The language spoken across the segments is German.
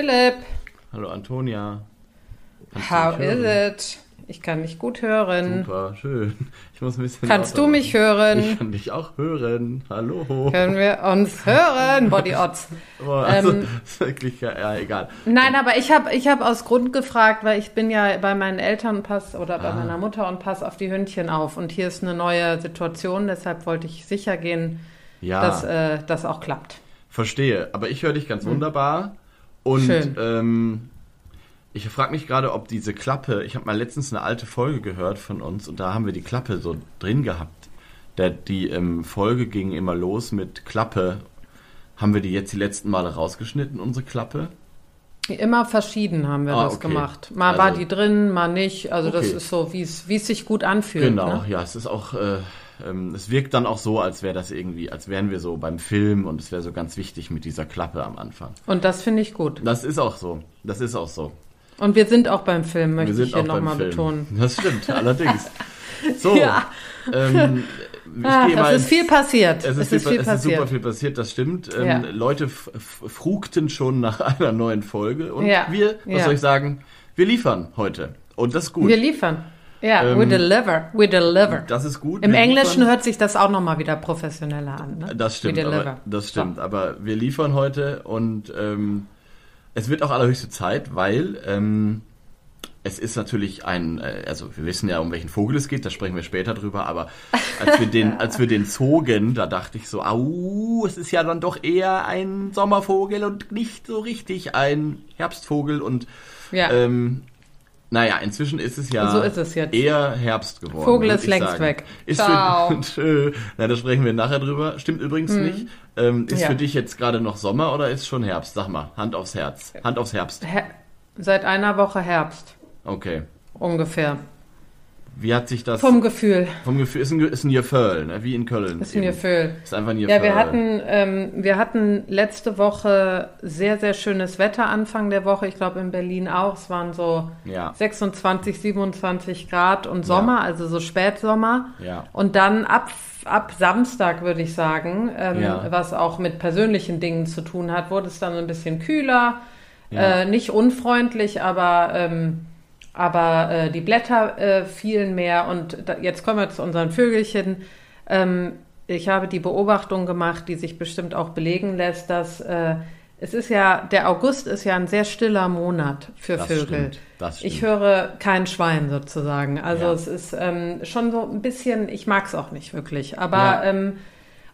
Philipp. Hallo Antonia. Kannst How is it? Ich kann dich gut hören. Super, schön. Ich muss ein bisschen. Kannst du mich hören? Ich kann dich auch hören. Hallo. Können wir uns hören? Body Odds. Boah, also, ähm, wirklich, ja, egal. Nein, aber ich habe ich hab aus Grund gefragt, weil ich bin ja bei meinen Eltern pass oder bei ah. meiner Mutter und pass auf die Hündchen auf. Und hier ist eine neue Situation, deshalb wollte ich sicher gehen, ja. dass äh, das auch klappt. Verstehe, aber ich höre dich ganz hm. wunderbar. Und Schön. Ähm, ich frage mich gerade, ob diese Klappe, ich habe mal letztens eine alte Folge gehört von uns und da haben wir die Klappe so drin gehabt. Der, die ähm, Folge ging immer los mit Klappe. Haben wir die jetzt die letzten Male rausgeschnitten, unsere Klappe? Immer verschieden haben wir ah, das okay. gemacht. Mal also, war die drin, mal nicht. Also okay. das ist so, wie es sich gut anfühlt. Genau, ne? ja, es ist auch, äh, ähm, es wirkt dann auch so, als wäre das irgendwie, als wären wir so beim Film und es wäre so ganz wichtig mit dieser Klappe am Anfang. Und das finde ich gut. Das ist auch so. Das ist auch so. Und wir sind auch beim Film, möchte ich hier nochmal betonen. Das stimmt, allerdings. So, ja. ähm, ah, es ist viel passiert. Es ist, es ist, viel, es ist super viel passiert, das stimmt. Ähm, ja. Leute frugten schon nach einer neuen Folge und ja. wir, was soll ich sagen, wir liefern heute. Und das ist gut. Wir liefern. Ja, ähm, we deliver, we deliver. Das ist gut. Im Englischen hört sich das auch nochmal wieder professioneller an. Ne? Das stimmt, aber, das stimmt. So. Aber wir liefern heute und ähm, es wird auch allerhöchste Zeit, weil ähm, es ist natürlich ein, äh, also wir wissen ja, um welchen Vogel es geht, da sprechen wir später drüber, aber als wir den, als wir den zogen, da dachte ich so, au, es ist ja dann doch eher ein Sommervogel und nicht so richtig ein Herbstvogel und ja. ähm, naja, inzwischen ist es ja so ist es eher Herbst geworden. Vogel ist längst sagen. weg. Ist Ciao. Für, na, da sprechen wir nachher drüber. Stimmt übrigens hm. nicht. Ähm, ist ja. für dich jetzt gerade noch Sommer oder ist schon Herbst? Sag mal, Hand aufs Herz. Hand aufs Herbst. Her Seit einer Woche Herbst. Okay. Ungefähr. Wie hat sich das... Vom Gefühl. Vom Gefühl. Ist ein, ist ein Gefühl, ne? wie in Köln. Ist ein Gefühl. Ist einfach ein Gefühl. Ja, wir hatten, ähm, wir hatten letzte Woche sehr, sehr schönes Wetter Anfang der Woche. Ich glaube in Berlin auch. Es waren so ja. 26, 27 Grad und Sommer, ja. also so Spätsommer. Ja. Und dann ab ab Samstag, würde ich sagen, ähm, ja. was auch mit persönlichen Dingen zu tun hat, wurde es dann ein bisschen kühler. Ja. Äh, nicht unfreundlich, aber ähm, aber äh, die Blätter äh, fielen mehr und da, jetzt kommen wir zu unseren Vögelchen. Ähm, ich habe die Beobachtung gemacht, die sich bestimmt auch belegen lässt, dass äh, es ist ja, der August ist ja ein sehr stiller Monat für das Vögel. Stimmt, das stimmt. Ich höre kein Schwein sozusagen. Also ja. es ist ähm, schon so ein bisschen, ich mag es auch nicht wirklich. Aber ja. ähm,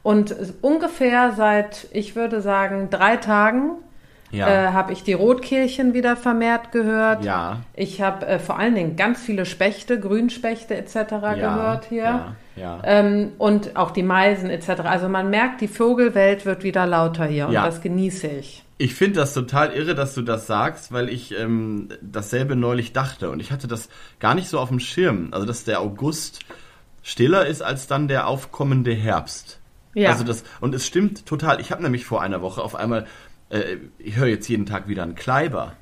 und ungefähr seit, ich würde sagen, drei Tagen ja. äh, habe ich die Rotkehlchen wieder vermehrt gehört. Ja. Ich habe äh, vor allen Dingen ganz viele Spechte, Grünspechte etc. Ja. gehört hier. Ja. Ja. Ähm, und auch die Meisen etc. Also man merkt, die Vogelwelt wird wieder lauter hier und das genieße ich. Ich finde das total irre, dass du das sagst, weil ich ähm, dasselbe neulich dachte und ich hatte das gar nicht so auf dem Schirm. Also dass der August stiller ist als dann der aufkommende Herbst. Ja. Also das und es stimmt total. Ich habe nämlich vor einer Woche auf einmal äh, ich höre jetzt jeden Tag wieder einen Kleiber.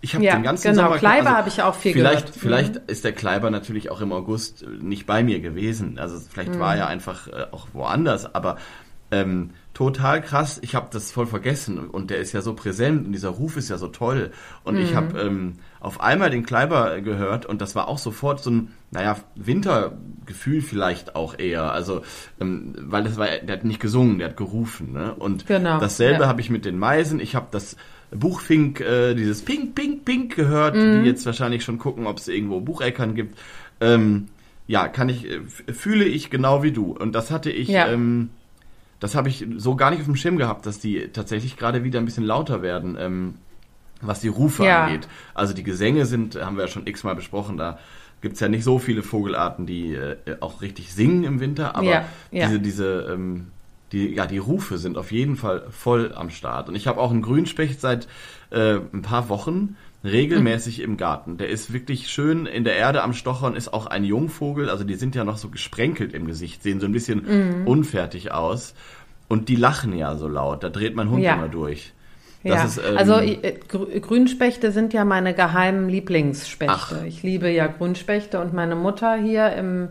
Ich habe ja, den ganzen genau. Sommer Kleiber also, habe ich auch viel vielleicht, gehört. Vielleicht mhm. ist der Kleiber natürlich auch im August nicht bei mir gewesen. Also vielleicht mhm. war er einfach äh, auch woanders, aber ähm, total krass. Ich habe das voll vergessen und der ist ja so präsent und dieser Ruf ist ja so toll. Und mhm. ich habe ähm, auf einmal den Kleiber gehört und das war auch sofort so ein, naja, Wintergefühl vielleicht auch eher. Also, ähm, weil das war, der hat nicht gesungen, der hat gerufen. Ne? Und genau, dasselbe ja. habe ich mit den Meisen. Ich habe das Buchfink, äh, dieses Pink, Pink, Pink gehört, mhm. die jetzt wahrscheinlich schon gucken, ob es irgendwo Bucheckern gibt. Ähm, ja, kann ich, äh, fühle ich genau wie du. Und das hatte ich, ja. ähm, das habe ich so gar nicht auf dem Schirm gehabt, dass die tatsächlich gerade wieder ein bisschen lauter werden. Ähm, was die Rufe ja. angeht. Also die Gesänge sind, haben wir ja schon x-mal besprochen, da gibt es ja nicht so viele Vogelarten, die äh, auch richtig singen im Winter, aber ja, ja. diese, diese, ähm, die, ja, die Rufe sind auf jeden Fall voll am Start. Und ich habe auch einen Grünspecht seit äh, ein paar Wochen regelmäßig mhm. im Garten. Der ist wirklich schön in der Erde am Stochern, ist auch ein Jungvogel, also die sind ja noch so gesprenkelt im Gesicht, sehen so ein bisschen mhm. unfertig aus. Und die lachen ja so laut, da dreht mein Hund ja. immer durch. Ja, ist, ähm, also äh, Grünspechte sind ja meine geheimen Lieblingsspechte. Ach. Ich liebe ja Grünspechte und meine Mutter hier im,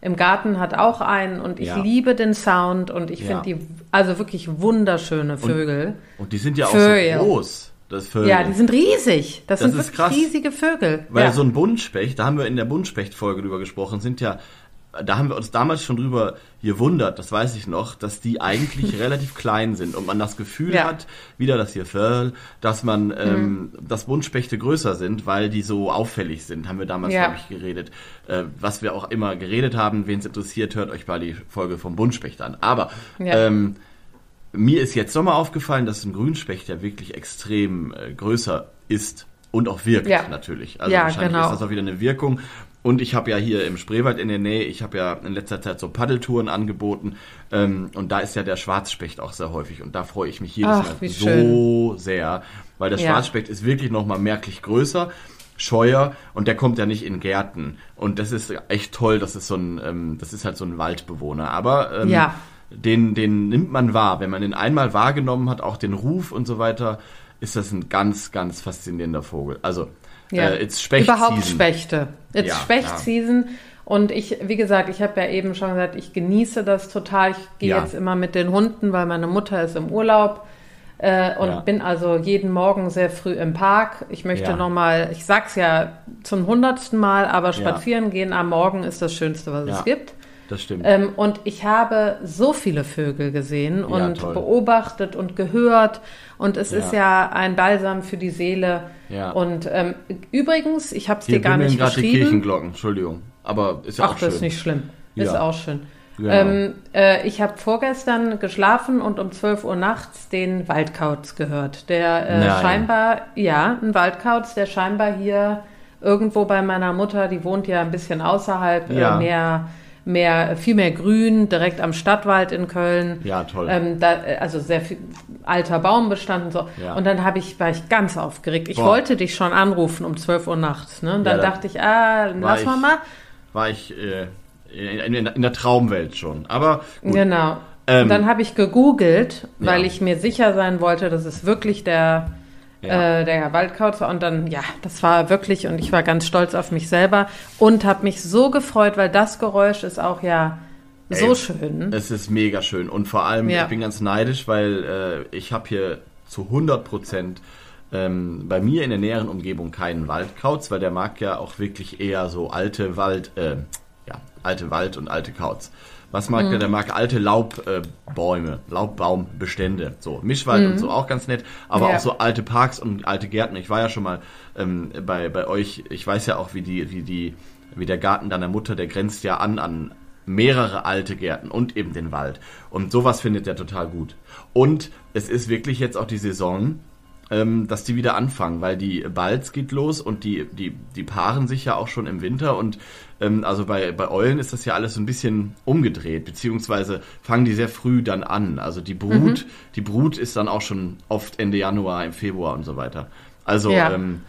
im Garten hat auch einen und ich ja. liebe den Sound und ich finde die also wirklich wunderschöne Vögel. Und, und die sind ja auch Vögel. so groß. Das Vögel. Ja, die sind riesig. Das, das sind wirklich krass, riesige Vögel. Weil ja. so ein Buntspecht, da haben wir in der Buntspecht-Folge drüber gesprochen, sind ja da haben wir uns damals schon drüber gewundert, das weiß ich noch, dass die eigentlich relativ klein sind und man das Gefühl ja. hat, wieder das hier Föll, dass man, ähm, mhm. dass Buntspechte größer sind, weil die so auffällig sind, haben wir damals, ja. glaube ich, geredet. Äh, was wir auch immer geredet haben, wen es interessiert, hört euch mal die Folge vom Buntspecht an. Aber ja. ähm, mir ist jetzt nochmal aufgefallen, dass ein Grünspecht ja wirklich extrem äh, größer ist und auch wirkt ja. natürlich. Also ja, wahrscheinlich genau. ist das auch wieder eine Wirkung. Und ich habe ja hier im Spreewald in der Nähe, ich habe ja in letzter Zeit so Paddeltouren angeboten ähm, und da ist ja der Schwarzspecht auch sehr häufig und da freue ich mich jedes Ach, Mal so schön. sehr, weil der ja. Schwarzspecht ist wirklich nochmal merklich größer, scheuer und der kommt ja nicht in Gärten und das ist echt toll, das ist so ein, ähm, das ist halt so ein Waldbewohner, aber ähm, ja. den, den nimmt man wahr, wenn man den einmal wahrgenommen hat, auch den Ruf und so weiter, ist das ein ganz, ganz faszinierender Vogel. Also ja. Äh, it's Specht Überhaupt Spechte. It's ja, Specht-Season. Und ich, wie gesagt, ich habe ja eben schon gesagt, ich genieße das total. Ich gehe ja. jetzt immer mit den Hunden, weil meine Mutter ist im Urlaub. Äh, und ja. bin also jeden Morgen sehr früh im Park. Ich möchte ja. nochmal, ich sag's ja zum hundertsten Mal, aber spazieren gehen am Morgen ist das Schönste, was es gibt. Das stimmt. Ähm, und ich habe so viele Vögel gesehen und ja, beobachtet und gehört. Und es ja. ist ja ein Balsam für die Seele. Ja. Und ähm, übrigens, ich habe es dir gar nicht geschrieben. die Kirchenglocken, Entschuldigung. Aber ist ja Ach, auch schön. Ach, das ist nicht schlimm. Ist auch schön. Genau. Ähm, äh, ich habe vorgestern geschlafen und um 12 Uhr nachts den Waldkauz gehört. Der äh, scheinbar, ja, ein Waldkauz, der scheinbar hier irgendwo bei meiner Mutter, die wohnt ja ein bisschen außerhalb, äh, mehr mehr, viel mehr Grün, direkt am Stadtwald in Köln. Ja, toll. Ähm, da, also sehr viel alter Baumbestand und so. Ja. Und dann habe ich, war ich ganz aufgeregt. Ich Boah. wollte dich schon anrufen um 12 Uhr nachts. Ne? Und dann ja, dachte ich, ah, lass mal mal. War ich äh, in, in, in, der Traumwelt schon. Aber gut. Genau. Ähm, dann habe ich gegoogelt, weil ja. ich mir sicher sein wollte, dass es wirklich der ja. äh, der Waldkauz. Und dann, ja, das war wirklich, und ich war ganz stolz auf mich selber und habe mich so gefreut, weil das Geräusch ist auch ja so Ey, schön. Es ist mega schön. Und vor allem, ja. ich bin ganz neidisch, weil äh, ich habe hier zu 100 Prozent ähm, bei mir in der näheren Umgebung keinen Waldkauz, weil der mag ja auch wirklich eher so alte Wald, äh, ja, alte Wald und alte Kauz. Was mag mhm. der? Der mag alte Laubbäume, äh, Laubbaumbestände. So, Mischwald mhm. und so auch ganz nett, aber ja. auch so alte Parks und alte Gärten. Ich war ja schon mal ähm, bei, bei euch, ich weiß ja auch, wie die, wie die, wie der Garten deiner Mutter, der grenzt ja an an mehrere alte Gärten und eben den Wald. Und sowas findet er total gut. Und es ist wirklich jetzt auch die Saison, ähm, dass die wieder anfangen, weil die Balz geht los und die, die, die paaren sich ja auch schon im Winter und ähm, also bei, bei Eulen ist das ja alles so ein bisschen umgedreht, beziehungsweise fangen die sehr früh dann an. Also die Brut, mhm. die Brut ist dann auch schon oft Ende Januar, im Februar und so weiter. Also, ja. ähm,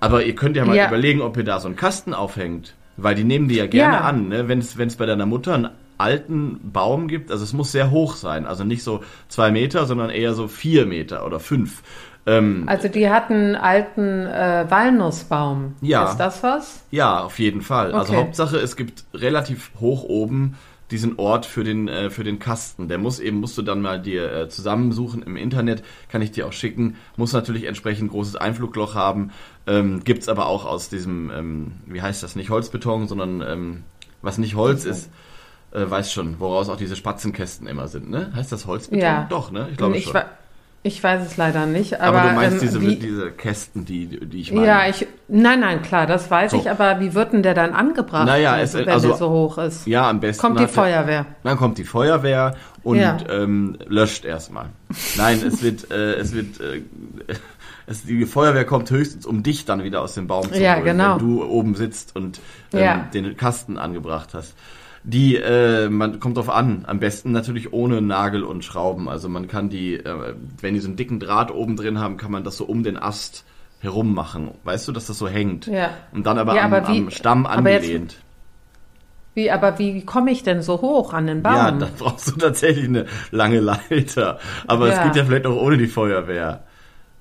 aber ihr könnt ja mal ja. überlegen, ob ihr da so einen Kasten aufhängt, weil die nehmen die ja gerne ja. an, ne? wenn es bei deiner Mutter einen alten Baum gibt, also es muss sehr hoch sein, also nicht so zwei Meter, sondern eher so vier Meter oder fünf. Ähm, also die hatten alten äh, Walnussbaum. Ja. Ist das was? Ja, auf jeden Fall. Also okay. Also Hauptsache, es gibt relativ hoch oben diesen Ort für den äh, für den Kasten. Der muss eben musst du dann mal dir äh, zusammensuchen im Internet, kann ich dir auch schicken. Muss natürlich entsprechend großes Einflugloch haben. Ähm, gibt's aber auch aus diesem ähm, wie heißt das nicht Holzbeton, sondern ähm, was nicht Holz ist. Äh, weiß schon, woraus auch diese Spatzenkästen immer sind, ne? Heißt das Holzbeton? Ja. Doch, ne? Ich glaube schon. Ich weiß es leider nicht. Aber, aber du meinst ähm, diese, wie, diese Kästen, die, die ich meine? Ja, ich, nein, nein, klar, das weiß so. ich. Aber wie wird denn der dann angebracht, naja, es, wenn also, der so hoch ist? Ja, am besten. Kommt die Feuerwehr. dann kommt die Feuerwehr und ja. ähm, löscht erstmal. Nein, es wird, äh, es wird, äh, es, die Feuerwehr kommt höchstens, um dich dann wieder aus dem Baum zu ja, holen, genau. wenn du oben sitzt und ähm, ja. den Kasten angebracht hast die, äh, man kommt drauf an, am besten natürlich ohne Nagel und Schrauben. Also man kann die, äh, wenn die so einen dicken Draht oben drin haben, kann man das so um den Ast herum machen. Weißt du, dass das so hängt? Ja. Und dann aber, ja, am, wie, am, Stamm angelehnt. Wie, aber wie komme ich denn so hoch an den Baum? Ja, da brauchst du tatsächlich eine lange Leiter. Aber ja. es geht ja vielleicht auch ohne die Feuerwehr.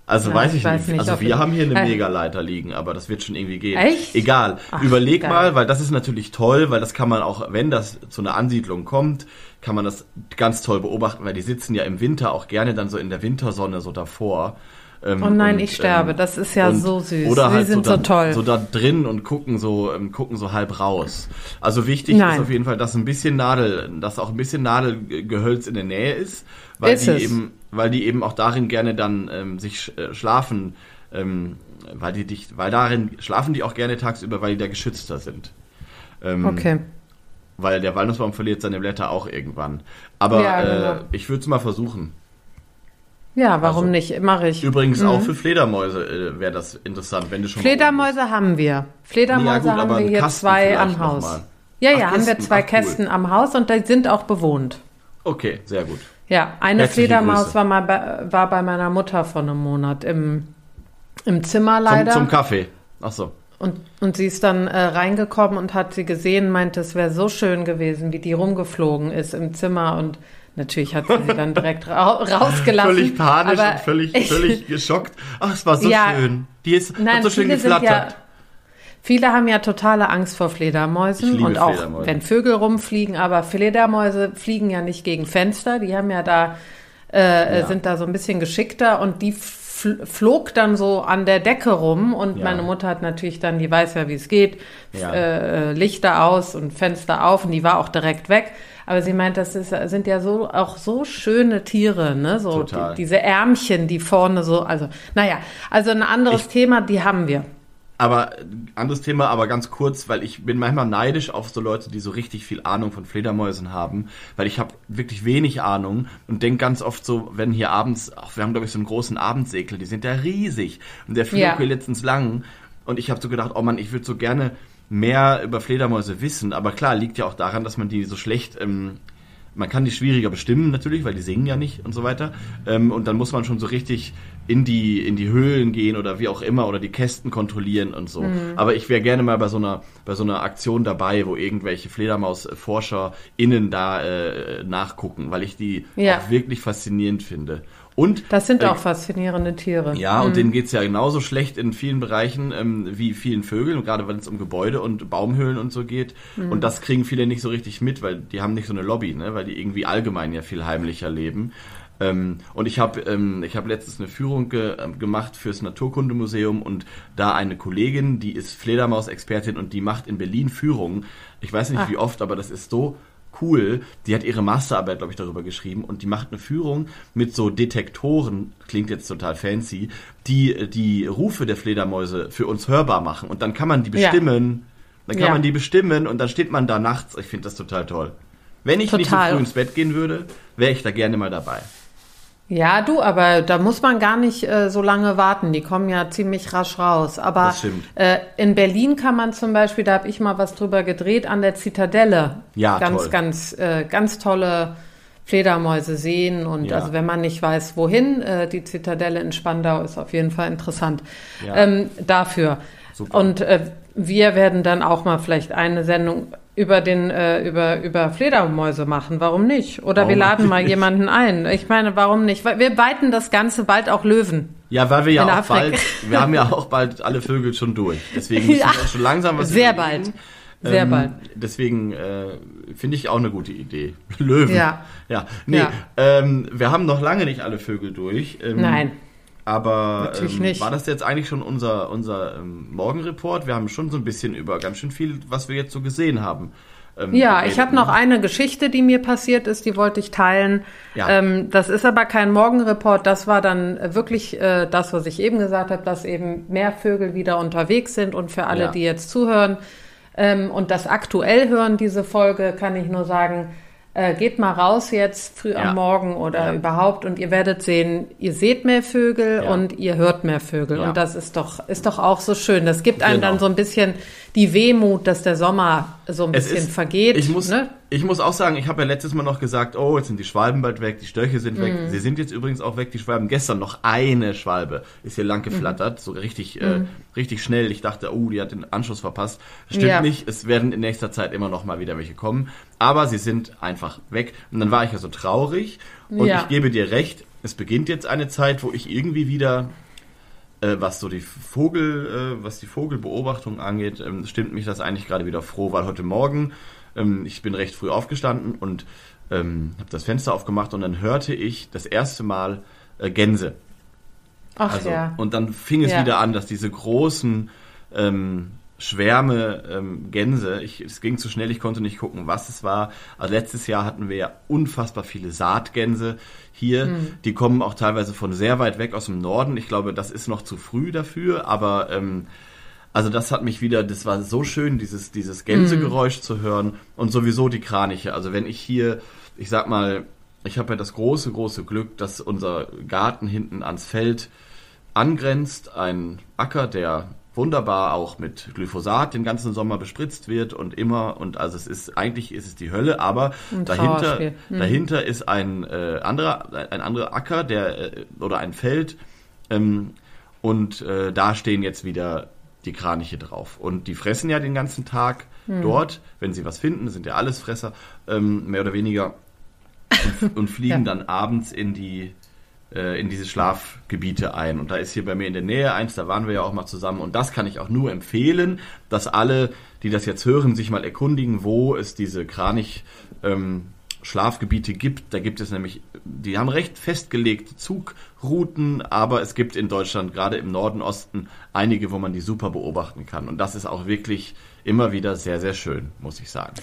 Also ja, weiß ich, ich weiß nicht. nicht. Also wir haben hier eine Megaleiter liegen, aber das wird schon irgendwie gehen. Echt? Egal. Ach, Überleg geil. mal, weil das ist natürlich toll, weil das kann man auch, wenn das zu einer Ansiedlung kommt, kann man das ganz toll beobachten, weil die sitzen ja im Winter auch gerne dann so in der Wintersonne so davor. Ähm, oh nein, und, ich sterbe. Ähm, das ist ja so süß. Oder halt Sie sind so, da, so toll. So da drin und gucken so, ähm, gucken so halb raus. Also wichtig nein. ist auf jeden Fall, dass ein bisschen Nadel, dass auch ein bisschen Nadelgehölz in der Nähe ist, weil ist die es? eben, weil die eben auch darin gerne dann ähm, sich äh, schlafen, ähm, weil die dich, weil darin schlafen die auch gerne tagsüber, weil die da geschützter sind. Ähm, okay. Weil der Walnussbaum verliert seine Blätter auch irgendwann. Aber ja, genau. äh, ich würde es mal versuchen. Ja, warum also, nicht? Mache ich. Übrigens mhm. auch für Fledermäuse äh, wäre das interessant, wenn du schon. Fledermäuse haben wir. Fledermäuse ja, gut, haben wir hier Kasten zwei am Haus. Ja, ja, Ach, haben wir zwei Ach, Kästen cool. am Haus und die sind auch bewohnt. Okay, sehr gut. Ja, eine Herzliche Fledermaus war mal bei, war bei meiner Mutter vor einem Monat im, im Zimmer leider. Zum, zum Kaffee. Ach so. Und, und sie ist dann äh, reingekommen und hat sie gesehen, meinte, es wäre so schön gewesen, wie die rumgeflogen ist im Zimmer und Natürlich hat sie sie dann direkt ra rausgelassen. Völlig panisch und völlig, völlig geschockt. Ach, es war so ja, schön. Die ist nein, so schön geflattert. Ja, viele haben ja totale Angst vor Fledermäusen und auch Fledermäuse. wenn Vögel rumfliegen, aber Fledermäuse fliegen ja nicht gegen Fenster. Die haben ja da, äh, ja. sind da so ein bisschen geschickter und die flog dann so an der Decke rum und ja. meine Mutter hat natürlich dann, die weiß ja, wie es geht, ja. äh, Lichter aus und Fenster auf und die war auch direkt weg. Aber sie meint, das ist, sind ja so auch so schöne Tiere, ne? So die, diese Ärmchen, die vorne so, also naja, also ein anderes ich, Thema, die haben wir. Aber anderes Thema, aber ganz kurz, weil ich bin manchmal neidisch auf so Leute, die so richtig viel Ahnung von Fledermäusen haben, weil ich habe wirklich wenig Ahnung und denke ganz oft so, wenn hier abends, ach, wir haben glaube ich so einen großen Abendsegel, die sind ja riesig und der flog ja. hier letztens lang und ich habe so gedacht, oh man, ich würde so gerne mehr über Fledermäuse wissen. Aber klar, liegt ja auch daran, dass man die so schlecht, ähm, man kann die schwieriger bestimmen natürlich, weil die singen ja nicht und so weiter. Ähm, und dann muss man schon so richtig in die, in die Höhlen gehen oder wie auch immer oder die Kästen kontrollieren und so. Mhm. Aber ich wäre gerne mal bei so einer, bei so einer Aktion dabei, wo irgendwelche FledermausforscherInnen da äh, nachgucken, weil ich die ja. auch wirklich faszinierend finde. Und, das sind äh, auch faszinierende Tiere. Ja, mhm. und denen geht's ja genauso schlecht in vielen Bereichen ähm, wie vielen Vögeln, gerade wenn es um Gebäude und Baumhöhlen und so geht. Mhm. Und das kriegen viele nicht so richtig mit, weil die haben nicht so eine Lobby, ne? weil die irgendwie allgemein ja viel heimlicher leben. Ähm, und ich habe ähm, ich hab letztens eine Führung ge äh, gemacht fürs Naturkundemuseum und da eine Kollegin, die ist Fledermaus-Expertin und die macht in Berlin Führungen. Ich weiß nicht Ach. wie oft, aber das ist so cool. Die hat ihre Masterarbeit, glaube ich, darüber geschrieben und die macht eine Führung mit so Detektoren, klingt jetzt total fancy, die die Rufe der Fledermäuse für uns hörbar machen und dann kann man die bestimmen. Ja. Dann kann ja. man die bestimmen und dann steht man da nachts. Ich finde das total toll. Wenn ich total. nicht so früh ins Bett gehen würde, wäre ich da gerne mal dabei. Ja, du, aber da muss man gar nicht äh, so lange warten. Die kommen ja ziemlich rasch raus. Aber äh, in Berlin kann man zum Beispiel, da habe ich mal was drüber gedreht, an der Zitadelle. Ja, ganz, toll. ganz, äh, ganz tolle Fledermäuse sehen. Und ja. also wenn man nicht weiß, wohin, äh, die Zitadelle in Spandau ist auf jeden Fall interessant. Ja. Ähm, dafür. Super. Und äh, wir werden dann auch mal vielleicht eine Sendung über den äh, über über Fledermäuse machen. Warum nicht? Oder warum wir laden mal nicht? jemanden ein. Ich meine, warum nicht? Wir weiten das Ganze bald auch Löwen. Ja, weil wir ja auch Afrika. bald, wir haben ja auch bald alle Vögel schon durch. Deswegen müssen ja, wir schon langsam was Sehr überlegen. bald. Sehr ähm, bald. Deswegen äh, finde ich auch eine gute Idee. Löwen. Ja. Ja. Nee, ja. Ähm, wir haben noch lange nicht alle Vögel durch. Ähm, Nein. Aber ähm, war das jetzt eigentlich schon unser, unser ähm, Morgenreport? Wir haben schon so ein bisschen über ganz schön viel, was wir jetzt so gesehen haben. Ähm, ja, ich habe noch ne? eine Geschichte, die mir passiert ist, die wollte ich teilen. Ja. Ähm, das ist aber kein Morgenreport, das war dann wirklich äh, das, was ich eben gesagt habe, dass eben mehr Vögel wieder unterwegs sind und für alle, ja. die jetzt zuhören ähm, und das aktuell hören, diese Folge, kann ich nur sagen, äh, geht mal raus jetzt früh ja. am Morgen oder ja. überhaupt und ihr werdet sehen, ihr seht mehr Vögel ja. und ihr hört mehr Vögel. Und das ist doch, ist doch auch so schön. Das gibt einem genau. dann so ein bisschen die Wehmut, dass der Sommer so ein es bisschen ist, vergeht. Ich muss, ne? ich muss auch sagen, ich habe ja letztes Mal noch gesagt, oh, jetzt sind die Schwalben bald weg, die Störche sind weg. Mhm. Sie sind jetzt übrigens auch weg, die Schwalben. Gestern noch eine Schwalbe ist hier lang geflattert, mhm. so richtig, äh, mhm. richtig schnell. Ich dachte, oh, die hat den Anschluss verpasst. Stimmt ja. nicht, es werden in nächster Zeit immer noch mal wieder welche kommen. Aber sie sind einfach weg. Und dann war ich ja so traurig. Und ja. ich gebe dir recht, es beginnt jetzt eine Zeit, wo ich irgendwie wieder äh, was so die Vogel, äh, was die Vogelbeobachtung angeht, ähm, stimmt mich das eigentlich gerade wieder froh, weil heute Morgen ähm, ich bin recht früh aufgestanden und ähm, habe das Fenster aufgemacht und dann hörte ich das erste Mal äh, Gänse. Ach also, ja. Und dann fing es ja. wieder an, dass diese großen ähm, Schwärme ähm, Gänse, ich, es ging zu schnell, ich konnte nicht gucken, was es war. Also letztes Jahr hatten wir ja unfassbar viele Saatgänse hier. Mhm. Die kommen auch teilweise von sehr weit weg aus dem Norden. Ich glaube, das ist noch zu früh dafür, aber ähm, also das hat mich wieder, das war so schön, dieses, dieses Gänsegeräusch mm. zu hören und sowieso die Kraniche. Also wenn ich hier, ich sag mal, ich habe ja das große, große Glück, dass unser Garten hinten ans Feld angrenzt, ein Acker, der wunderbar auch mit Glyphosat den ganzen Sommer bespritzt wird und immer und also es ist eigentlich ist es die Hölle, aber ein dahinter mhm. dahinter ist ein äh, anderer ein anderer Acker, der äh, oder ein Feld ähm, und äh, da stehen jetzt wieder die Kraniche drauf. Und die fressen ja den ganzen Tag hm. dort, wenn sie was finden, sind ja alles Fresser, ähm, mehr oder weniger, und, und fliegen ja. dann abends in die äh, in diese Schlafgebiete ein. Und da ist hier bei mir in der Nähe eins, da waren wir ja auch mal zusammen. Und das kann ich auch nur empfehlen, dass alle, die das jetzt hören, sich mal erkundigen, wo es diese Kranich ähm, Schlafgebiete gibt. Da gibt es nämlich, die haben recht festgelegte Zugrouten, aber es gibt in Deutschland, gerade im Norden, Osten, einige, wo man die super beobachten kann. Und das ist auch wirklich immer wieder sehr, sehr schön, muss ich sagen.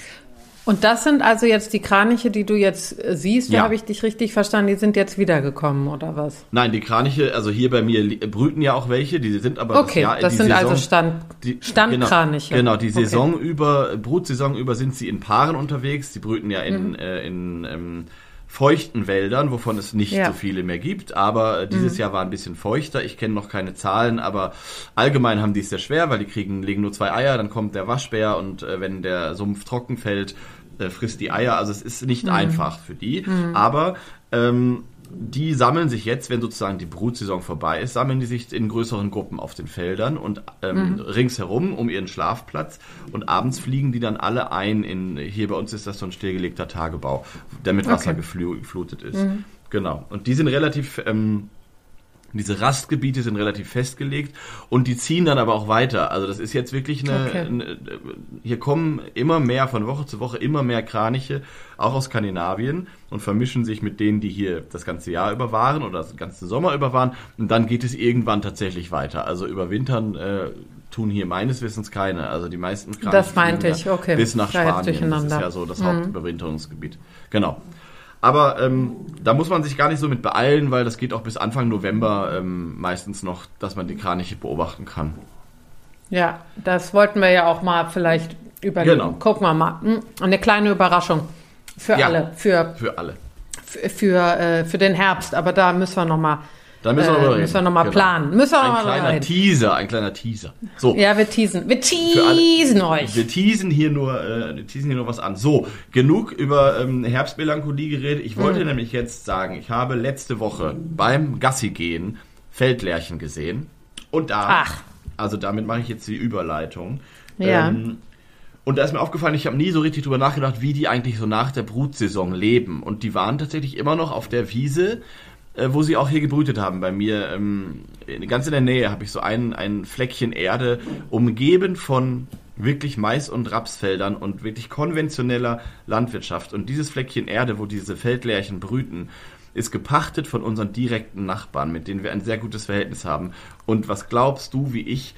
Und das sind also jetzt die Kraniche, die du jetzt äh, siehst, ja. habe ich dich richtig verstanden, die sind jetzt wiedergekommen oder was? Nein, die Kraniche, also hier bei mir brüten ja auch welche, die sind aber okay, das, Jahr, das sind also Saison, also Stand, Standkraniche. Genau, genau die Saison okay. über, Brutsaison über sind sie in Paaren unterwegs, die brüten ja in, mhm. äh, in ähm, feuchten Wäldern, wovon es nicht ja. so viele mehr gibt. Aber äh, dieses mhm. Jahr war ein bisschen feuchter. Ich kenne noch keine Zahlen, aber allgemein haben die es sehr schwer, weil die kriegen, legen nur zwei Eier, dann kommt der Waschbär und äh, wenn der Sumpf trocken fällt, äh, frisst die Eier. Also es ist nicht mhm. einfach für die. Mhm. Aber ähm, die sammeln sich jetzt, wenn sozusagen die Brutsaison vorbei ist, sammeln die sich in größeren Gruppen auf den Feldern und ähm, mhm. ringsherum um ihren Schlafplatz und abends fliegen die dann alle ein in, hier bei uns ist das so ein stillgelegter Tagebau, der mit Wasser okay. geflutet ist. Mhm. Genau. Und die sind relativ ähm, diese Rastgebiete sind relativ festgelegt und die ziehen dann aber auch weiter. Also das ist jetzt wirklich eine, okay. eine, hier kommen immer mehr von Woche zu Woche immer mehr Kraniche, auch aus Skandinavien und vermischen sich mit denen, die hier das ganze Jahr über waren oder das ganze Sommer über waren und dann geht es irgendwann tatsächlich weiter. Also überwintern äh, tun hier meines Wissens keine. Also die meisten Kraniche das meinte ich, okay. bis nach Spanien. Das ist ja so das mhm. Hauptüberwinterungsgebiet. Genau. Aber ähm, da muss man sich gar nicht so mit beeilen, weil das geht auch bis Anfang November ähm, meistens noch, dass man die Kraniche beobachten kann. Ja, das wollten wir ja auch mal vielleicht überlegen. Genau. Gucken wir mal. Hm, eine kleine Überraschung für ja, alle. Für, für alle. Für, für, äh, für den Herbst, aber da müssen wir noch mal da müssen wir, äh, müssen wir nochmal genau. planen. Müssen wir ein noch mal kleiner reden. Teaser, ein kleiner Teaser. So. Ja, wir teasen. Wir teasen euch. Wir teasen hier nur, äh, teasen hier nur was an. So, genug über ähm, Herbstmelancholie geredet. Ich wollte mhm. nämlich jetzt sagen, ich habe letzte Woche beim Gassi gehen Feldlärchen gesehen. Und da, Ach. also damit mache ich jetzt die Überleitung. Ja. Ähm, und da ist mir aufgefallen, ich habe nie so richtig drüber nachgedacht, wie die eigentlich so nach der Brutsaison leben. Und die waren tatsächlich immer noch auf der Wiese äh, wo sie auch hier gebrütet haben. Bei mir, ähm, ganz in der Nähe, habe ich so ein, ein Fleckchen Erde, umgeben von wirklich Mais- und Rapsfeldern und wirklich konventioneller Landwirtschaft. Und dieses Fleckchen Erde, wo diese Feldlärchen brüten, ist gepachtet von unseren direkten Nachbarn, mit denen wir ein sehr gutes Verhältnis haben. Und was glaubst du, wie ich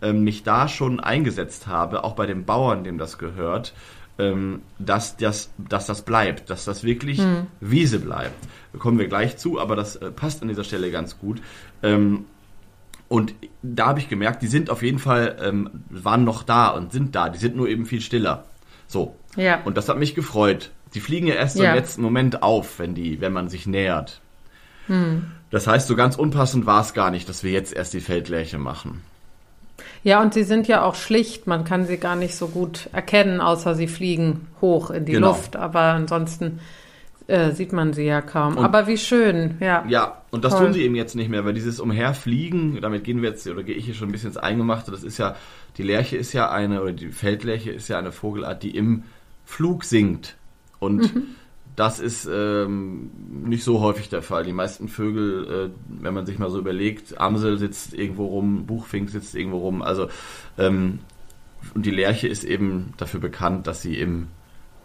ähm, mich da schon eingesetzt habe, auch bei den Bauern, dem das gehört, dass, das, dass das bleibt, dass das wirklich hm. Wiese bleibt. Da kommen wir gleich zu, aber das äh, passt an dieser Stelle ganz gut. Ähm, und da habe ich gemerkt, die sind auf jeden Fall, ähm, waren noch da und sind da. Die sind nur eben viel stiller. So. Ja. Und das hat mich gefreut. Die fliegen ja erst ja. im letzten Moment auf, wenn, die, wenn man sich nähert. Hm. Das heißt, so ganz unpassend war es gar nicht, dass wir jetzt erst die Feldlärche machen. Ja, und sie sind ja auch schlicht. Man kann sie gar nicht so gut erkennen, außer sie fliegen hoch in die genau. Luft. Aber ansonsten äh, sieht man sie ja kaum. Und, Aber wie schön, ja. Ja, und das Toll. tun sie eben jetzt nicht mehr, weil dieses Umherfliegen, damit gehen wir jetzt, oder gehe ich hier schon ein bisschen ins Eingemachte, das ist ja, die Lerche ist ja eine, oder die Feldlerche ist ja eine Vogelart, die im Flug singt. Und mhm. Das ist ähm, nicht so häufig der Fall. Die meisten Vögel, äh, wenn man sich mal so überlegt, Amsel sitzt irgendwo rum, Buchfink sitzt irgendwo rum. Also ähm, und die Lerche ist eben dafür bekannt, dass sie im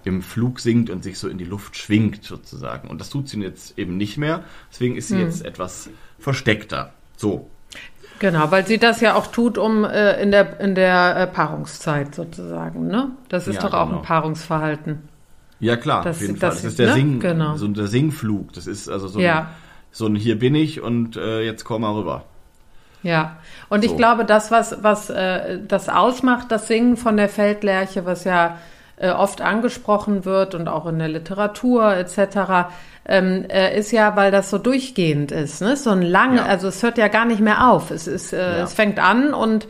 im Flug singt und sich so in die Luft schwingt sozusagen. Und das tut sie jetzt eben nicht mehr. Deswegen ist sie hm. jetzt etwas versteckter. So. Genau, weil sie das ja auch tut, um äh, in der in der äh, Paarungszeit sozusagen. Ne? Das ist ja, doch auch genau. ein Paarungsverhalten. Ja klar, das, auf jeden Fall. Das, das ist der ne? Sing, genau. so der Singflug. Das ist also so, ja. ein, so ein Hier bin ich und äh, jetzt komm mal rüber. Ja, und so. ich glaube, das, was, was äh, das ausmacht, das Singen von der Feldlerche, was ja äh, oft angesprochen wird und auch in der Literatur etc., ähm, äh, ist ja, weil das so durchgehend ist. Ne? So ein lang, ja. also es hört ja gar nicht mehr auf. Es ist, äh, ja. es fängt an und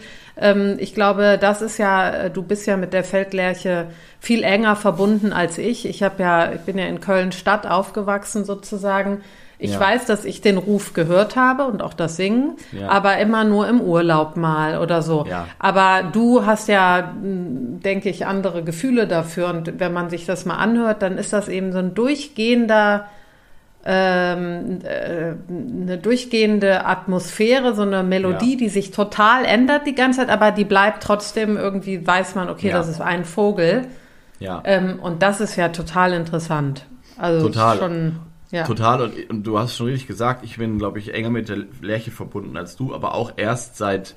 ich glaube, das ist ja, äh, du bist ja mit der Feldlerche viel enger verbunden als ich. Ich habe ja, ich bin ja in Köln Stadt aufgewachsen sozusagen. Ich ja. weiß, dass ich den Ruf gehört habe und auch das Singen, ja. aber immer nur im Urlaub mal oder so. Ja. Aber du hast ja, denke ich, andere Gefühle dafür. Und wenn man sich das mal anhört, dann ist das eben so ein durchgehender ähm, äh, eine durchgehende Atmosphäre, so eine Melodie, ja. die sich total ändert die ganze Zeit, aber die bleibt trotzdem irgendwie, weiß man, okay, ja. das ist ein Vogel. Ja. Ähm, und das ist ja total interessant. Also total. Schon, ja. Total. Und, und, du hast schon richtig gesagt, ich bin, glaube ich, enger mit der Lerche verbunden als du, aber auch erst seit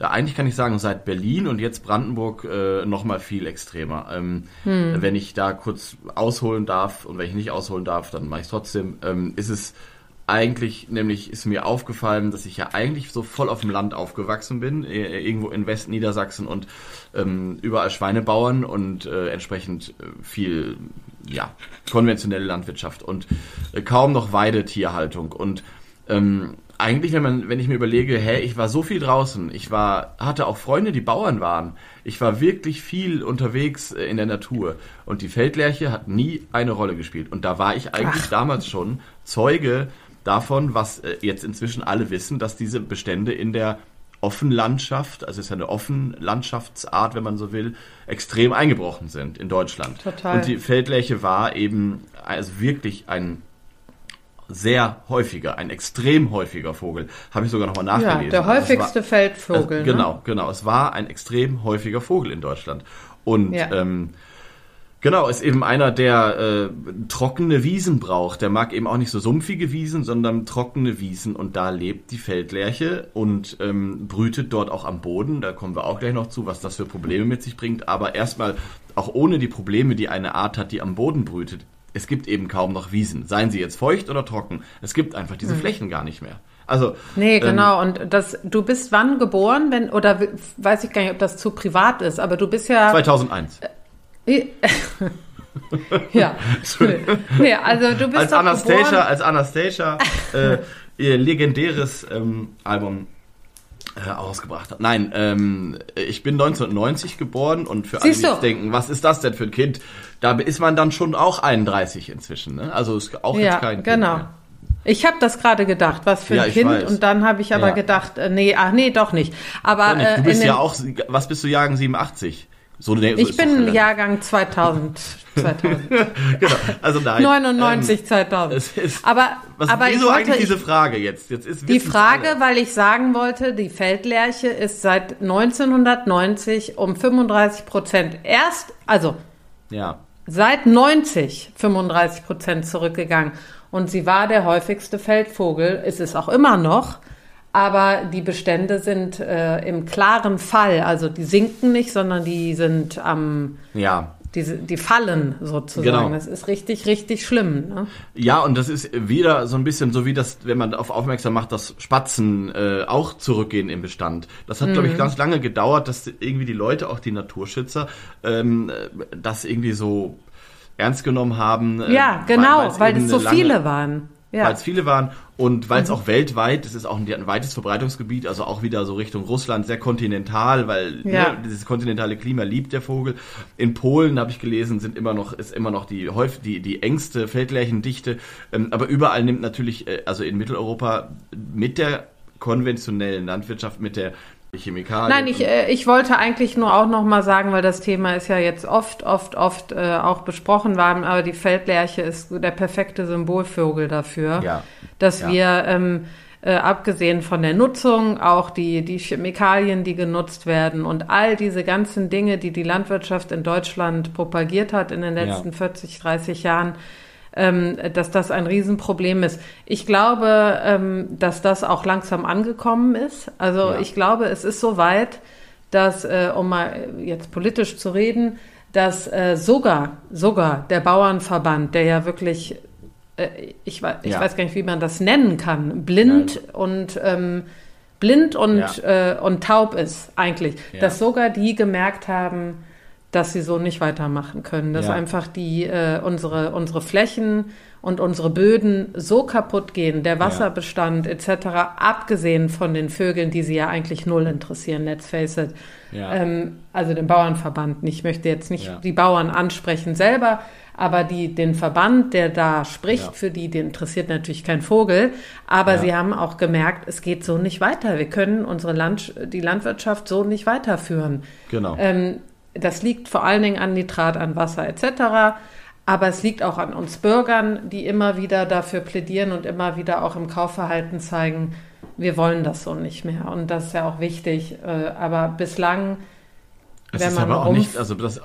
eigentlich kann ich sagen, seit Berlin und jetzt Brandenburg äh, noch mal viel extremer. Ähm, hm. Wenn ich da kurz ausholen darf und wenn ich nicht ausholen darf, dann mache ich es trotzdem. Ähm, ist es eigentlich, nämlich ist mir aufgefallen, dass ich ja eigentlich so voll auf dem Land aufgewachsen bin, äh, irgendwo in Westniedersachsen und ähm, überall Schweinebauern und äh, entsprechend äh, viel ja konventionelle Landwirtschaft und äh, kaum noch Weidetierhaltung und ähm, eigentlich, wenn man, wenn ich mir überlege, hä, ich war so viel draußen, ich war, hatte auch Freunde, die Bauern waren. Ich war wirklich viel unterwegs äh, in der Natur. Und die Feldlerche hat nie eine Rolle gespielt. Und da war ich eigentlich Ach. damals schon Zeuge davon, was äh, jetzt inzwischen alle wissen, dass diese Bestände in der Offenlandschaft, also es ist eine Offenlandschaftsart, wenn man so will, extrem eingebrochen sind in Deutschland. Total. Und die Feldlerche war eben also wirklich ein sehr häufiger, ein extrem häufiger Vogel. Habe ich sogar nochmal nachgelesen. Ja, der also häufigste war, Feldvogel. Äh, genau, genau. Es war ein extrem häufiger Vogel in Deutschland. Und ja. ähm, genau, ist eben einer, der äh, trockene Wiesen braucht. Der mag eben auch nicht so sumpfige Wiesen, sondern trockene Wiesen. Und da lebt die Feldlerche und ähm, brütet dort auch am Boden. Da kommen wir auch gleich noch zu, was das für Probleme mit sich bringt. Aber erstmal, auch ohne die Probleme, die eine Art hat, die am Boden brütet, es gibt eben kaum noch Wiesen, seien sie jetzt feucht oder trocken. Es gibt einfach diese hm. Flächen gar nicht mehr. Also nee, ähm, genau. Ähm, und das, du bist wann geboren, wenn oder weiß ich gar nicht, ob das zu privat ist, aber du bist ja 2001. Äh, ja. nee, also du bist als Anastasia, geboren. als Anastasia äh, ihr legendäres ähm, Album äh, ausgebracht hat. Nein, ähm, ich bin 1990 geboren und für Siehst alle, die jetzt denken, was ist das denn für ein Kind? Da ist man dann schon auch 31 inzwischen. Ne? Also ist auch ja, jetzt kein genau. Kind mehr. Ich habe das gerade gedacht, was für ein ja, Kind. Weiß. Und dann habe ich aber ja. gedacht, äh, nee, ach nee, doch nicht. Aber nicht. du äh, bist ja auch, was bist du Jagen 87? So, so ich bin Jahrgang 2000. 2000. genau, also nein. 99, ähm, 2000. Ist, aber, was, aber wieso wollte, eigentlich diese Frage jetzt? jetzt ist die Frage, alle. weil ich sagen wollte, die Feldlerche ist seit 1990 um 35 Prozent erst, also ja. seit 90 35 Prozent zurückgegangen. Und sie war der häufigste Feldvogel, ist es auch immer noch. Aber die Bestände sind äh, im klaren Fall, also die sinken nicht, sondern die sind am, ja. die, die fallen sozusagen. Genau. Das ist richtig, richtig schlimm. Ne? Ja, und das ist wieder so ein bisschen so wie das, wenn man darauf aufmerksam macht, dass Spatzen äh, auch zurückgehen im Bestand. Das hat, mhm. glaube ich, ganz lange gedauert, dass irgendwie die Leute, auch die Naturschützer, ähm, das irgendwie so ernst genommen haben. Äh, ja, genau, weil, es so viele waren ja. weil es viele waren und weil es mhm. auch weltweit, es ist auch ein, ein, weites Verbreitungsgebiet, also auch wieder so Richtung Russland, sehr kontinental, weil ja. ne, dieses kontinentale Klima liebt der Vogel. In Polen habe ich gelesen, sind immer noch ist immer noch die häufig die die engste Feldlärchendichte, ähm, aber überall nimmt natürlich äh, also in Mitteleuropa mit der konventionellen Landwirtschaft mit der Chemikalien. Nein, ich, äh, ich wollte eigentlich nur auch noch mal sagen, weil das Thema ist ja jetzt oft, oft, oft äh, auch besprochen worden, aber die Feldlerche ist der perfekte Symbolvogel dafür, ja. dass ja. wir ähm, äh, abgesehen von der Nutzung auch die, die Chemikalien, die genutzt werden und all diese ganzen Dinge, die die Landwirtschaft in Deutschland propagiert hat in den letzten ja. 40, 30 Jahren, ähm, dass das ein Riesenproblem ist. Ich glaube, ähm, dass das auch langsam angekommen ist. Also ja. ich glaube, es ist so weit, dass, äh, um mal jetzt politisch zu reden, dass äh, sogar, sogar der Bauernverband, der ja wirklich, äh, ich, weiß, ich ja. weiß gar nicht, wie man das nennen kann, blind Nein. und ähm, blind und, ja. äh, und taub ist eigentlich, ja. dass sogar die gemerkt haben, dass sie so nicht weitermachen können. Dass ja. einfach die äh, unsere unsere Flächen und unsere Böden so kaputt gehen, der Wasserbestand ja. etc. Abgesehen von den Vögeln, die sie ja eigentlich null interessieren. Let's face it. Ja. Ähm, also den Bauernverband. Ich möchte jetzt nicht die Bauern ansprechen selber, aber die, den Verband, der da spricht, für die, den interessiert natürlich kein Vogel. Aber sie haben auch gemerkt, es geht so nicht weiter. Wir können unsere Land, die Landwirtschaft so nicht weiterführen. Genau. Ähm, das liegt vor allen Dingen an Nitrat, an Wasser etc. Aber es liegt auch an uns Bürgern, die immer wieder dafür plädieren und immer wieder auch im Kaufverhalten zeigen, wir wollen das so nicht mehr. Und das ist ja auch wichtig. Äh, aber bislang, es wenn ist man aber auch nicht, also das,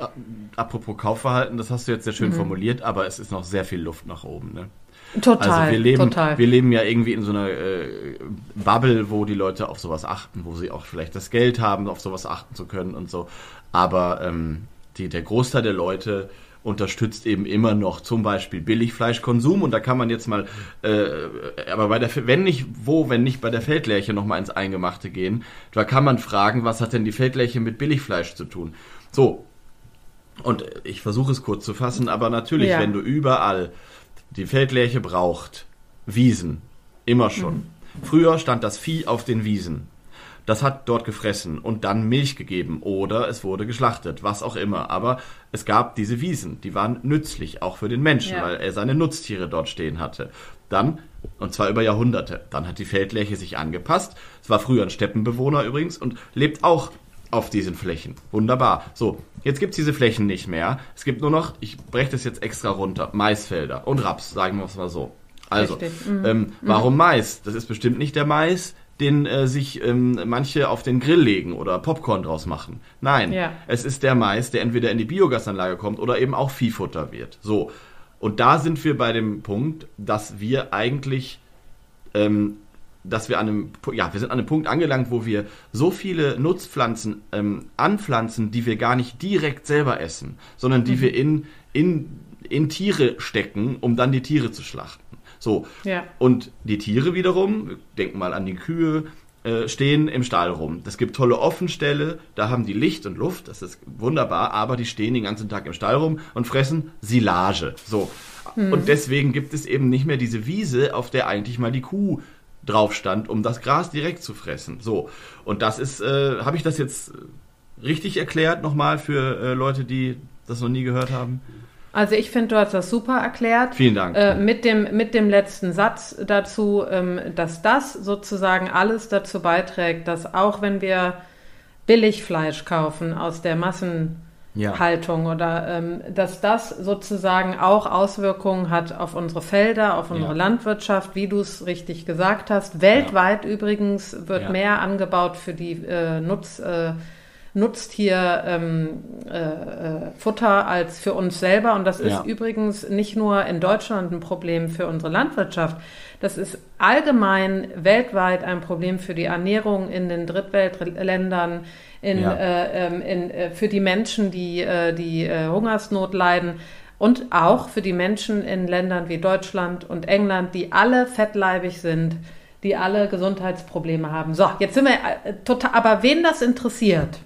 apropos Kaufverhalten, das hast du jetzt sehr schön mhm. formuliert, aber es ist noch sehr viel Luft nach oben. Ne? Total, also wir leben, total. Wir leben ja irgendwie in so einer äh, Bubble, wo die Leute auf sowas achten, wo sie auch vielleicht das Geld haben, auf sowas achten zu können und so. Aber ähm, die, der Großteil der Leute unterstützt eben immer noch zum Beispiel Billigfleischkonsum und da kann man jetzt mal, äh, aber bei der, wenn nicht wo, wenn nicht bei der Feldlerche nochmal ins Eingemachte gehen, da kann man fragen, was hat denn die Feldlerche mit Billigfleisch zu tun? So, und ich versuche es kurz zu fassen, aber natürlich, ja. wenn du überall die Feldlerche braucht Wiesen, immer schon. Mhm. Früher stand das Vieh auf den Wiesen. Das hat dort gefressen und dann Milch gegeben oder es wurde geschlachtet, was auch immer. Aber es gab diese Wiesen, die waren nützlich, auch für den Menschen, ja. weil er seine Nutztiere dort stehen hatte. Dann, und zwar über Jahrhunderte, dann hat die Feldlerche sich angepasst. Es war früher ein Steppenbewohner übrigens und lebt auch auf diesen Flächen. Wunderbar. So, jetzt gibt es diese Flächen nicht mehr. Es gibt nur noch, ich breche das jetzt extra runter, Maisfelder und Raps, sagen wir es mal so. Also, mhm. ähm, mhm. warum Mais? Das ist bestimmt nicht der Mais, den äh, sich ähm, manche auf den Grill legen oder Popcorn draus machen. Nein, ja. es ist der Mais, der entweder in die Biogasanlage kommt oder eben auch Viehfutter wird. So. Und da sind wir bei dem Punkt, dass wir eigentlich, ähm, dass wir an einem, ja, wir sind an einem Punkt angelangt, wo wir so viele Nutzpflanzen ähm, anpflanzen, die wir gar nicht direkt selber essen, sondern die mhm. wir in, in, in Tiere stecken, um dann die Tiere zu schlachten. So. Ja. Und die Tiere wiederum, denken mal an die Kühe, äh, stehen im Stall rum. Es gibt tolle Offenställe, da haben die Licht und Luft, das ist wunderbar, aber die stehen den ganzen Tag im Stall rum und fressen Silage. So. Hm. Und deswegen gibt es eben nicht mehr diese Wiese, auf der eigentlich mal die Kuh drauf stand, um das Gras direkt zu fressen. So. Und das ist, äh, habe ich das jetzt richtig erklärt nochmal für äh, Leute, die das noch nie gehört haben? Also ich finde, du hast das super erklärt. Vielen Dank. Äh, mit, dem, mit dem letzten Satz dazu, ähm, dass das sozusagen alles dazu beiträgt, dass auch wenn wir Billigfleisch kaufen aus der Massenhaltung ja. oder ähm, dass das sozusagen auch Auswirkungen hat auf unsere Felder, auf unsere ja. Landwirtschaft, wie du es richtig gesagt hast. Weltweit ja. übrigens wird mehr angebaut für die äh, Nutz. Äh, nutzt hier ähm, äh, äh, Futter als für uns selber. Und das ist ja. übrigens nicht nur in Deutschland ein Problem für unsere Landwirtschaft. Das ist allgemein weltweit ein Problem für die Ernährung in den Drittweltländern, in, ja. äh, ähm, in, äh, für die Menschen, die äh, die äh, Hungersnot leiden. Und auch für die Menschen in Ländern wie Deutschland und England, die alle fettleibig sind, die alle Gesundheitsprobleme haben. So, jetzt sind wir total, aber wen das interessiert,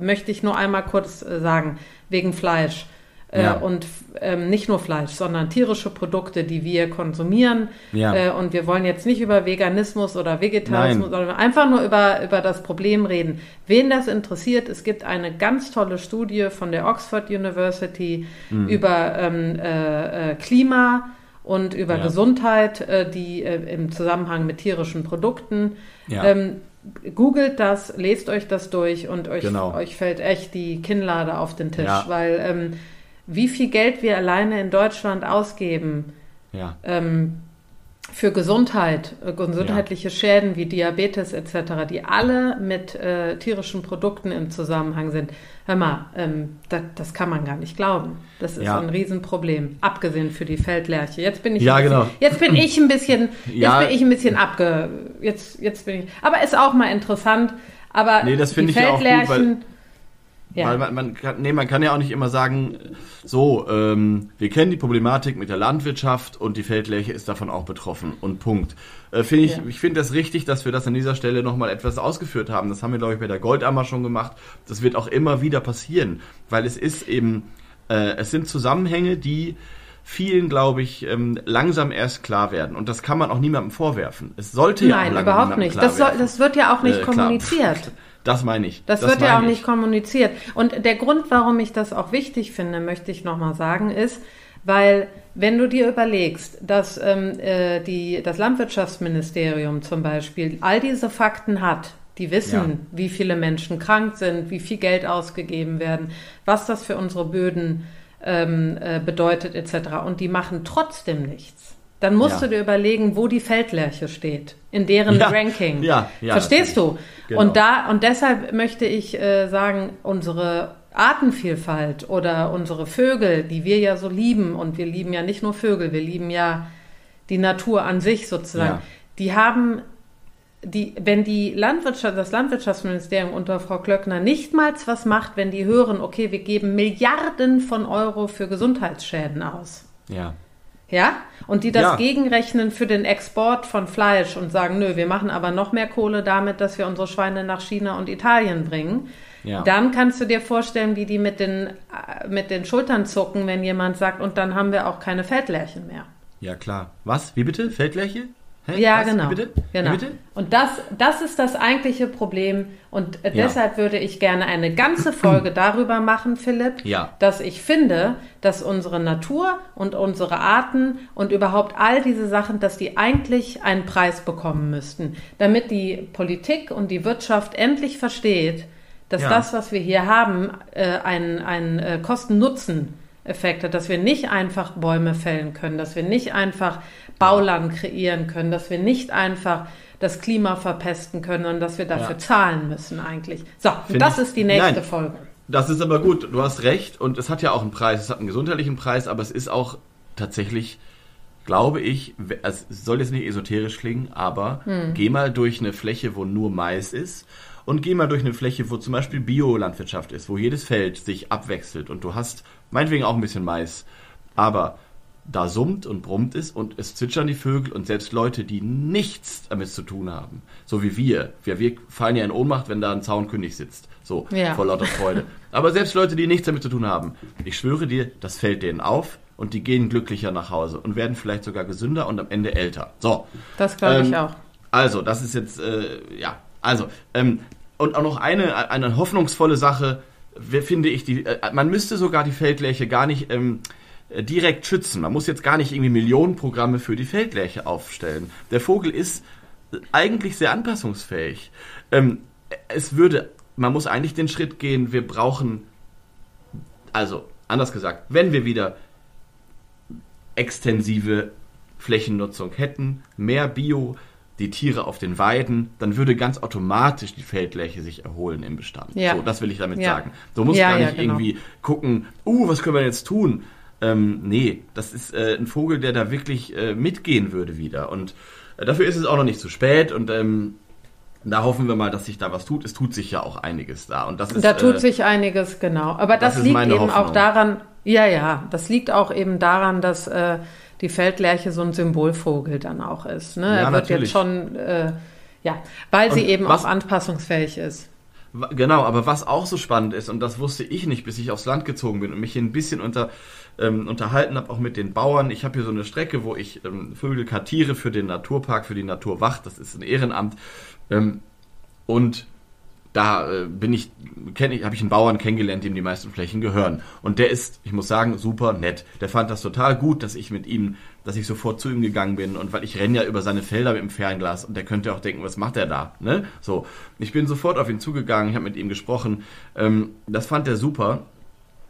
möchte ich nur einmal kurz äh, sagen, wegen Fleisch. Äh, ja. Und ähm, nicht nur Fleisch, sondern tierische Produkte, die wir konsumieren. Ja. Äh, und wir wollen jetzt nicht über Veganismus oder Vegetarismus, Nein. sondern einfach nur über, über das Problem reden. Wen das interessiert, es gibt eine ganz tolle Studie von der Oxford University mhm. über ähm, äh, äh Klima und über ja. Gesundheit, äh, die im Zusammenhang mit tierischen Produkten. Ähm, googelt das, lest euch das durch und euch, genau. euch fällt echt die Kinnlade auf den Tisch, ja. weil ähm, wie viel Geld wir alleine in Deutschland ausgeben ja. ähm, für Gesundheit, äh, gesundheitliche ja. Schäden wie Diabetes etc., die alle mit äh, tierischen Produkten im Zusammenhang sind. Hör mal, ähm, das, das, kann man gar nicht glauben. Das ist ja. ein Riesenproblem, abgesehen für die Feldlerche. Jetzt bin ich, ja, bisschen, genau. jetzt bin ich ein bisschen, jetzt bin ich ein bisschen abge, jetzt, jetzt bin ich, aber ist auch mal interessant. Aber nee, das die Feldlerchen, gut, ja. Weil man, man, kann, nee, man kann ja auch nicht immer sagen, so, ähm, wir kennen die Problematik mit der Landwirtschaft und die Feldlerche ist davon auch betroffen und Punkt. Äh, find ich ja. ich finde das richtig, dass wir das an dieser Stelle nochmal etwas ausgeführt haben. Das haben wir, glaube ich, bei der Goldammer schon gemacht. Das wird auch immer wieder passieren, weil es ist eben, äh, es sind Zusammenhänge, die vielen, glaube ich, ähm, langsam erst klar werden. Und das kann man auch niemandem vorwerfen. Es sollte ja Nein, überhaupt nicht. Das, soll, das, wird ja auch nicht äh, kommuniziert. Das meine ich. Das, das wird ja auch ich. nicht kommuniziert. Und der Grund, warum ich das auch wichtig finde, möchte ich nochmal sagen, ist, weil wenn du dir überlegst, dass ähm, äh, die, das Landwirtschaftsministerium zum Beispiel all diese Fakten hat, die wissen, ja. wie viele Menschen krank sind, wie viel Geld ausgegeben werden, was das für unsere Böden ähm, äh, bedeutet etc. Und die machen trotzdem nichts dann musst ja. du dir überlegen, wo die Feldlerche steht, in deren ja. Ranking. Ja, ja, Verstehst du? Genau. Und da, und deshalb möchte ich äh, sagen, unsere Artenvielfalt oder unsere Vögel, die wir ja so lieben, und wir lieben ja nicht nur Vögel, wir lieben ja die Natur an sich sozusagen, ja. die haben die, wenn die Landwirtschaft, das Landwirtschaftsministerium unter Frau Klöckner nicht mal was macht, wenn die hören, okay, wir geben Milliarden von Euro für Gesundheitsschäden aus. Ja ja, und die das ja. gegenrechnen für den Export von Fleisch und sagen, nö, wir machen aber noch mehr Kohle damit, dass wir unsere Schweine nach China und Italien bringen. Ja. Dann kannst du dir vorstellen, wie die mit den, äh, mit den Schultern zucken, wenn jemand sagt, und dann haben wir auch keine Feldlärchen mehr. Ja, klar. Was? Wie bitte? Feldlärche? Hä? Ja, Was? genau. Wie bitte? genau. Wie bitte? Und das, das ist das eigentliche Problem. Und ja. deshalb würde ich gerne eine ganze Folge darüber machen, Philipp, ja. dass ich finde, dass unsere Natur und unsere Arten und überhaupt all diese Sachen, dass die eigentlich einen Preis bekommen müssten, damit die Politik und die Wirtschaft endlich versteht, dass ja. das, was wir hier haben, äh, einen, einen äh, Kosten-Nutzen Effekt hat, dass wir nicht einfach Bäume fällen können, dass wir nicht einfach Bauland kreieren können, dass wir nicht einfach das Klima verpesten können und dass wir dafür ja. zahlen müssen eigentlich. So, Find das ich, ist die nächste nein, Folge. Das ist aber gut, du hast recht und es hat ja auch einen Preis, es hat einen gesundheitlichen Preis, aber es ist auch tatsächlich, glaube ich, es soll jetzt nicht esoterisch klingen, aber hm. geh mal durch eine Fläche, wo nur Mais ist und geh mal durch eine Fläche, wo zum Beispiel Biolandwirtschaft ist, wo jedes Feld sich abwechselt und du hast meinetwegen auch ein bisschen Mais, aber da summt und brummt es und es zwitschern die Vögel und selbst Leute, die nichts damit zu tun haben, so wie wir, wir, wir fallen ja in Ohnmacht, wenn da ein Zaunkönig sitzt, so ja. vor lauter Freude. Aber selbst Leute, die nichts damit zu tun haben, ich schwöre dir, das fällt denen auf und die gehen glücklicher nach Hause und werden vielleicht sogar gesünder und am Ende älter. So. Das glaube ähm, ich auch. Also, das ist jetzt, äh, ja, also, ähm, und auch noch eine, eine hoffnungsvolle Sache, finde ich, die, äh, man müsste sogar die Feldlerche gar nicht ähm, äh, direkt schützen. Man muss jetzt gar nicht irgendwie Millionenprogramme für die Feldlerche aufstellen. Der Vogel ist eigentlich sehr anpassungsfähig. Ähm, es würde, man muss eigentlich den Schritt gehen, wir brauchen, also anders gesagt, wenn wir wieder extensive Flächennutzung hätten, mehr Bio, die Tiere auf den Weiden, dann würde ganz automatisch die Feldfläche sich erholen im Bestand. Ja. So, das will ich damit ja. sagen. Du musst ja, gar nicht genau. irgendwie gucken, uh, was können wir jetzt tun? Ähm, nee, das ist äh, ein Vogel, der da wirklich äh, mitgehen würde wieder. Und äh, dafür ist es auch noch nicht zu spät und ähm, da hoffen wir mal, dass sich da was tut. Es tut sich ja auch einiges da. Und das ist, da tut äh, sich einiges, genau. Aber das, das liegt eben Hoffnung. auch daran, ja, ja, das liegt auch eben daran, dass äh, die Feldlerche so ein Symbolvogel dann auch ist. Ne? Ja, er wird natürlich. jetzt schon, äh, ja, weil sie und eben was, auch anpassungsfähig ist. Genau, aber was auch so spannend ist, und das wusste ich nicht, bis ich aufs Land gezogen bin und mich hier ein bisschen unter, ähm, unterhalten habe, auch mit den Bauern. Ich habe hier so eine Strecke, wo ich ähm, Vögel kartiere für den Naturpark, für die Naturwacht. Das ist ein Ehrenamt. Ähm, und da äh, bin ich, ich, habe ich einen Bauern kennengelernt, dem die meisten Flächen gehören. Und der ist, ich muss sagen, super nett. Der fand das total gut, dass ich mit ihm, dass ich sofort zu ihm gegangen bin und weil ich renne ja über seine Felder mit dem Fernglas und der könnte auch denken, was macht er da? Ne? So, ich bin sofort auf ihn zugegangen, ich habe mit ihm gesprochen. Ähm, das fand er super.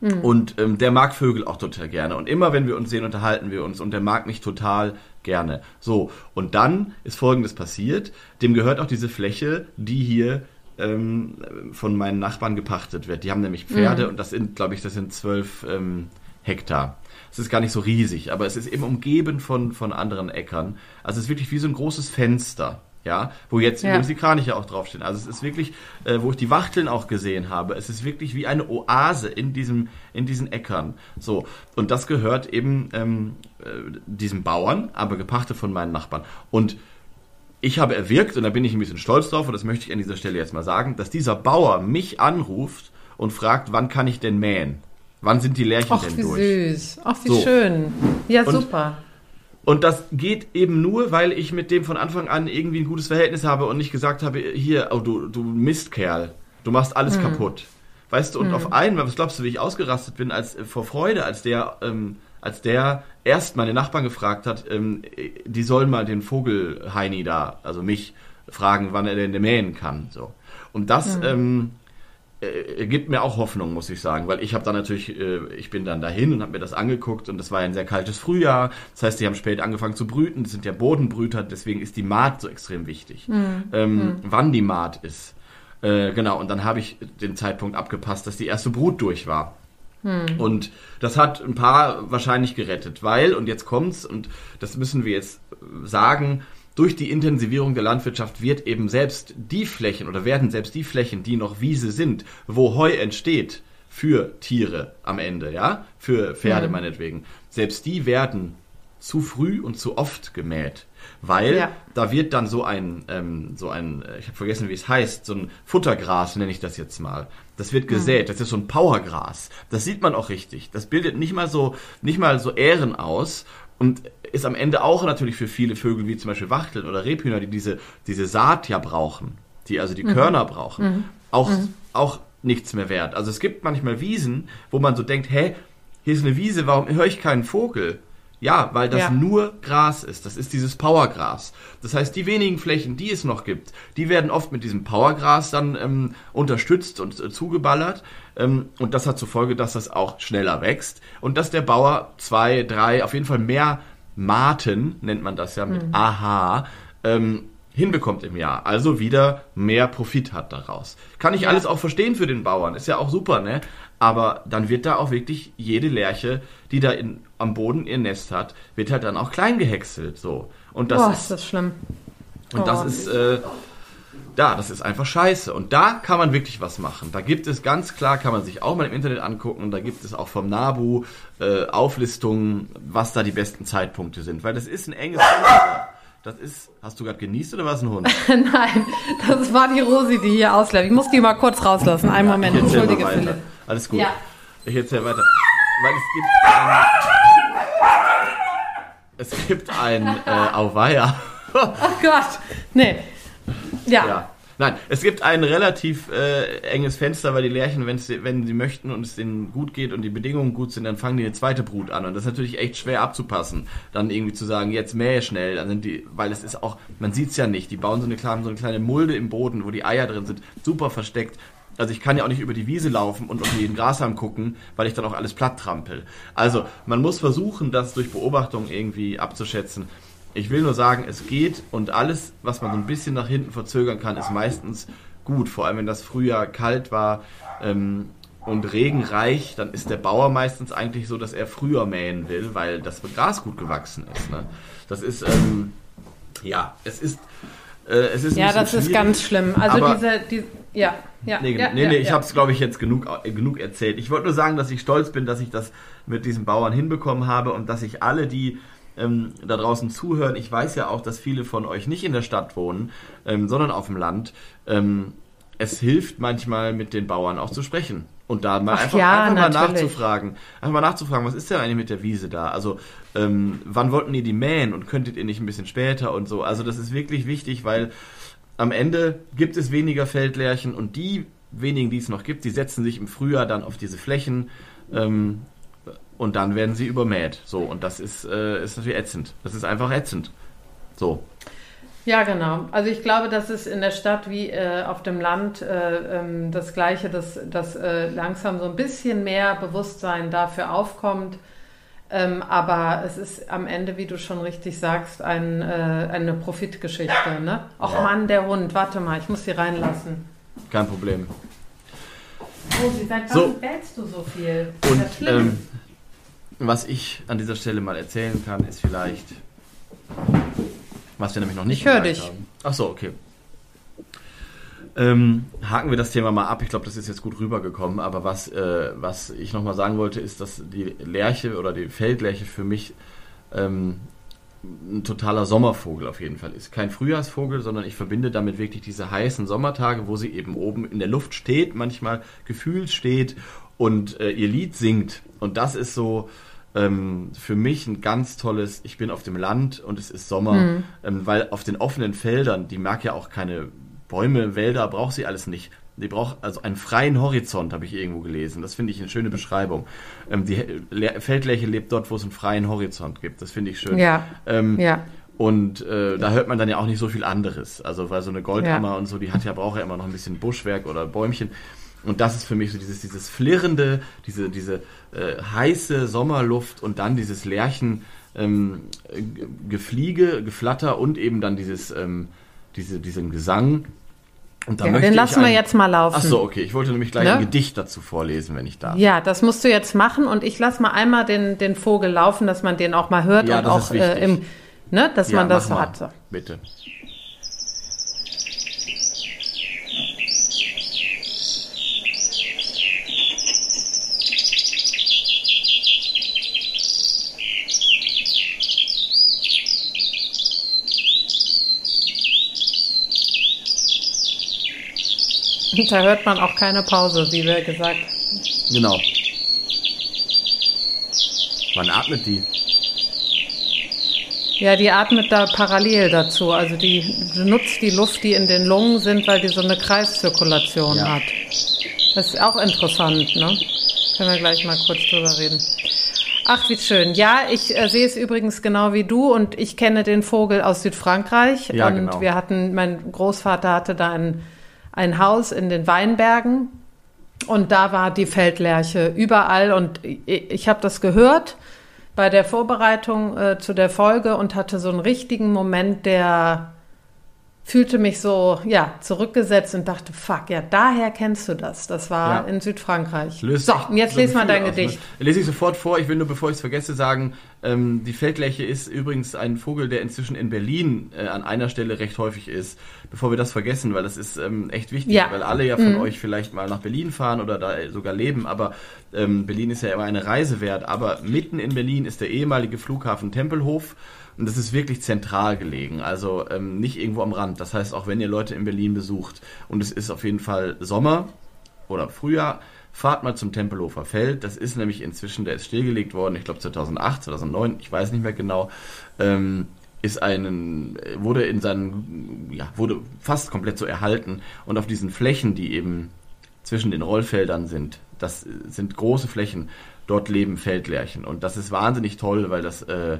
Mhm. Und ähm, der mag Vögel auch total gerne. Und immer wenn wir uns sehen, unterhalten wir uns. Und der mag mich total gerne. So, und dann ist Folgendes passiert. Dem gehört auch diese Fläche, die hier ähm, von meinen Nachbarn gepachtet wird. Die haben nämlich Pferde mhm. und das sind, glaube ich, das sind zwölf ähm, Hektar. Es ist gar nicht so riesig, aber es ist eben umgeben von, von anderen Äckern. Also es ist wirklich wie so ein großes Fenster. Ja, wo jetzt ja. übrigens die Kraniche auch draufstehen. Also es ist wirklich, äh, wo ich die Wachteln auch gesehen habe, es ist wirklich wie eine Oase in diesem, in diesen Äckern. So. Und das gehört eben ähm, äh, diesem Bauern, aber gepachtet von meinen Nachbarn. Und ich habe erwirkt, und da bin ich ein bisschen stolz drauf, und das möchte ich an dieser Stelle jetzt mal sagen, dass dieser Bauer mich anruft und fragt, wann kann ich denn mähen? Wann sind die Lärchen Ach, denn wie durch? süß. Ach, wie so. schön. Ja, und, super. Und das geht eben nur, weil ich mit dem von Anfang an irgendwie ein gutes Verhältnis habe und nicht gesagt habe, hier, oh, du, du Mistkerl, du machst alles hm. kaputt. Weißt du, und hm. auf einmal, was glaubst du, wie ich ausgerastet bin, als äh, vor Freude, als der ähm, als der erst meine Nachbarn gefragt hat, ähm, die sollen mal den Vogel Heini da, also mich, fragen, wann er denn mähen kann. So. Und das mhm. ähm, äh, gibt mir auch Hoffnung, muss ich sagen, weil ich habe dann natürlich, äh, ich bin dann dahin und habe mir das angeguckt und das war ein sehr kaltes Frühjahr. Das heißt, die haben spät angefangen zu brüten. Das sind ja Bodenbrüter, deswegen ist die Maat so extrem wichtig. Mhm. Ähm, mhm. Wann die Maat ist. Äh, genau, und dann habe ich den Zeitpunkt abgepasst, dass die erste Brut durch war. Hm. Und das hat ein paar wahrscheinlich gerettet, weil, und jetzt kommt's, und das müssen wir jetzt sagen, durch die Intensivierung der Landwirtschaft wird eben selbst die Flächen oder werden selbst die Flächen, die noch Wiese sind, wo Heu entsteht, für Tiere am Ende, ja, für Pferde hm. meinetwegen, selbst die werden zu früh und zu oft gemäht. Weil ja. da wird dann so ein, ähm, so ein, ich habe vergessen, wie es heißt, so ein Futtergras nenne ich das jetzt mal. Das wird gesät, das ist so ein Powergras. Das sieht man auch richtig. Das bildet nicht mal so, nicht mal so Ähren aus und ist am Ende auch natürlich für viele Vögel, wie zum Beispiel Wachteln oder Rebhühner, die diese, diese Saat ja brauchen, die also die mhm. Körner brauchen, mhm. auch, mhm. auch nichts mehr wert. Also es gibt manchmal Wiesen, wo man so denkt, hä, hier ist eine Wiese, warum höre ich keinen Vogel? Ja, weil das ja. nur Gras ist. Das ist dieses Powergras. Das heißt, die wenigen Flächen, die es noch gibt, die werden oft mit diesem Powergras dann ähm, unterstützt und äh, zugeballert. Ähm, und das hat zur Folge, dass das auch schneller wächst und dass der Bauer zwei, drei, auf jeden Fall mehr Maten, nennt man das ja mit mhm. AH, ähm, hinbekommt im Jahr. Also wieder mehr Profit hat daraus. Kann ich ja. alles auch verstehen für den Bauern. Ist ja auch super, ne? Aber dann wird da auch wirklich jede Lerche, die da in, am Boden ihr Nest hat, wird halt dann auch klein gehäckselt. So. Und das Boah, ist, ist das schlimm. Und oh. das ist, äh, da, das ist einfach scheiße. Und da kann man wirklich was machen. Da gibt es ganz klar, kann man sich auch mal im Internet angucken, da gibt es auch vom NABU äh, Auflistungen, was da die besten Zeitpunkte sind. Weil das ist ein enges Fenster. Das ist, hast du gerade genießt oder war es ein Hund? Nein, das war die Rosi, die hier ausläuft. Ich muss die mal kurz rauslassen. Einen ja, Moment, entschuldige Philipp. Alles gut. Ja. Ich erzähle weiter. Weil es gibt ein. Es gibt ein äh, Auweia. oh Gott. Nee. Ja. ja. Nein, es gibt ein relativ äh, enges Fenster, weil die Lerchen, wenn sie, möchten und es denen gut geht und die Bedingungen gut sind, dann fangen die eine zweite Brut an. Und das ist natürlich echt schwer abzupassen. Dann irgendwie zu sagen, jetzt mähe schnell, dann sind die, weil es ist auch, man sieht es ja nicht, die bauen so eine, kleine, so eine kleine Mulde im Boden, wo die Eier drin sind, super versteckt. Also ich kann ja auch nicht über die Wiese laufen und auf jeden Grashalm gucken, weil ich dann auch alles platt trampel. Also man muss versuchen, das durch Beobachtung irgendwie abzuschätzen. Ich will nur sagen, es geht und alles, was man so ein bisschen nach hinten verzögern kann, ist meistens gut. Vor allem, wenn das Frühjahr kalt war ähm, und regenreich, dann ist der Bauer meistens eigentlich so, dass er früher mähen will, weil das Gras gut gewachsen ist. Ne? Das ist, ähm, ja, es ist, äh, es ist Ja, das ist ganz schlimm. Also diese, die, ja, ja. Nee, ja, nee, nee ja, ich ja. habe es, glaube ich, jetzt genug, äh, genug erzählt. Ich wollte nur sagen, dass ich stolz bin, dass ich das mit diesen Bauern hinbekommen habe und dass ich alle, die ähm, da draußen zuhören. Ich weiß ja auch, dass viele von euch nicht in der Stadt wohnen, ähm, sondern auf dem Land. Ähm, es hilft manchmal mit den Bauern auch zu sprechen. Und da mal Ach einfach, ja, einfach mal nachzufragen. Einfach mal nachzufragen, was ist denn eigentlich mit der Wiese da? Also, ähm, wann wollten ihr die mähen und könntet ihr nicht ein bisschen später und so? Also, das ist wirklich wichtig, weil am Ende gibt es weniger Feldlärchen und die wenigen, die es noch gibt, die setzen sich im Frühjahr dann auf diese Flächen ähm, und dann werden sie übermäht. So, und das ist, äh, ist natürlich ätzend. Das ist einfach ätzend. So. Ja, genau. Also ich glaube, dass es in der Stadt wie äh, auf dem Land äh, ähm, das Gleiche, dass, dass äh, langsam so ein bisschen mehr Bewusstsein dafür aufkommt. Ähm, aber es ist am Ende, wie du schon richtig sagst, ein, äh, eine Profitgeschichte. Ne? Ach ja. Mann, der Hund, warte mal, ich muss sie reinlassen. Kein Problem. Oh, seit wann so. bellst du so viel? Und ähm, was ich an dieser Stelle mal erzählen kann, ist vielleicht, was wir nämlich noch nicht ich höre dich. haben. Ach so, okay. Ähm, haken wir das Thema mal ab. Ich glaube, das ist jetzt gut rübergekommen. Aber was, äh, was ich nochmal sagen wollte, ist, dass die Lerche oder die Feldlerche für mich ähm, ein totaler Sommervogel auf jeden Fall ist. Kein Frühjahrsvogel, sondern ich verbinde damit wirklich diese heißen Sommertage, wo sie eben oben in der Luft steht, manchmal gefühlt steht und äh, ihr Lied singt. Und das ist so ähm, für mich ein ganz tolles, ich bin auf dem Land und es ist Sommer, mhm. ähm, weil auf den offenen Feldern, die mag ja auch keine Bäume, Wälder, braucht sie alles nicht. Die braucht also einen freien Horizont, habe ich irgendwo gelesen. Das finde ich eine schöne Beschreibung. Ähm, die Feldlerche lebt dort, wo es einen freien Horizont gibt. Das finde ich schön. Ja. Ähm, ja. Und äh, da hört man dann ja auch nicht so viel anderes. Also weil so eine Goldhammer ja. und so, die hat ja braucht ja immer noch ein bisschen Buschwerk oder Bäumchen. Und das ist für mich so dieses, dieses flirrende, diese, diese äh, heiße Sommerluft und dann dieses Lärchen ähm, Gefliege, Geflatter und eben dann dieses, ähm, diese, diesen Gesang. Und ja, den lassen wir jetzt mal laufen. Ach so, okay. Ich wollte nämlich gleich ne? ein Gedicht dazu vorlesen, wenn ich darf. Ja, das musst du jetzt machen und ich lasse mal einmal den, den Vogel laufen, dass man den auch mal hört ja, und auch äh, im, ne, dass ja, man das so hat. Bitte. Da hört man auch keine Pause, wie wir gesagt. Genau. Wann atmet die? Ja, die atmet da parallel dazu. Also die nutzt die Luft, die in den Lungen sind, weil die so eine Kreiszirkulation ja. hat. Das ist auch interessant, ne? Können wir gleich mal kurz drüber reden. Ach, wie schön. Ja, ich äh, sehe es übrigens genau wie du und ich kenne den Vogel aus Südfrankreich. Ja, und genau. wir hatten, mein Großvater hatte da einen ein Haus in den Weinbergen. Und da war die Feldlerche überall. Und ich, ich habe das gehört bei der Vorbereitung äh, zu der Folge und hatte so einen richtigen Moment der fühlte mich so, ja, zurückgesetzt und dachte, fuck, ja, daher kennst du das. Das war ja. in Südfrankreich. Löst so, und jetzt so lese mal dein aus, Gedicht. Ne? Lese ich sofort vor. Ich will nur, bevor ich es vergesse, sagen, ähm, die Feldlerche ist übrigens ein Vogel, der inzwischen in Berlin äh, an einer Stelle recht häufig ist. Bevor wir das vergessen, weil das ist ähm, echt wichtig, ja. weil alle ja von mhm. euch vielleicht mal nach Berlin fahren oder da sogar leben, aber ähm, Berlin ist ja immer eine Reise wert. Aber mitten in Berlin ist der ehemalige Flughafen Tempelhof und das ist wirklich zentral gelegen, also ähm, nicht irgendwo am Rand. Das heißt, auch wenn ihr Leute in Berlin besucht und es ist auf jeden Fall Sommer oder Frühjahr, fahrt mal zum Tempelhofer Feld. Das ist nämlich inzwischen, der ist stillgelegt worden, ich glaube 2008, 2009, ich weiß nicht mehr genau. Ähm, ist einen, wurde in seinen, ja, wurde fast komplett so erhalten. Und auf diesen Flächen, die eben zwischen den Rollfeldern sind, das sind große Flächen, dort leben Feldlärchen. Und das ist wahnsinnig toll, weil das äh,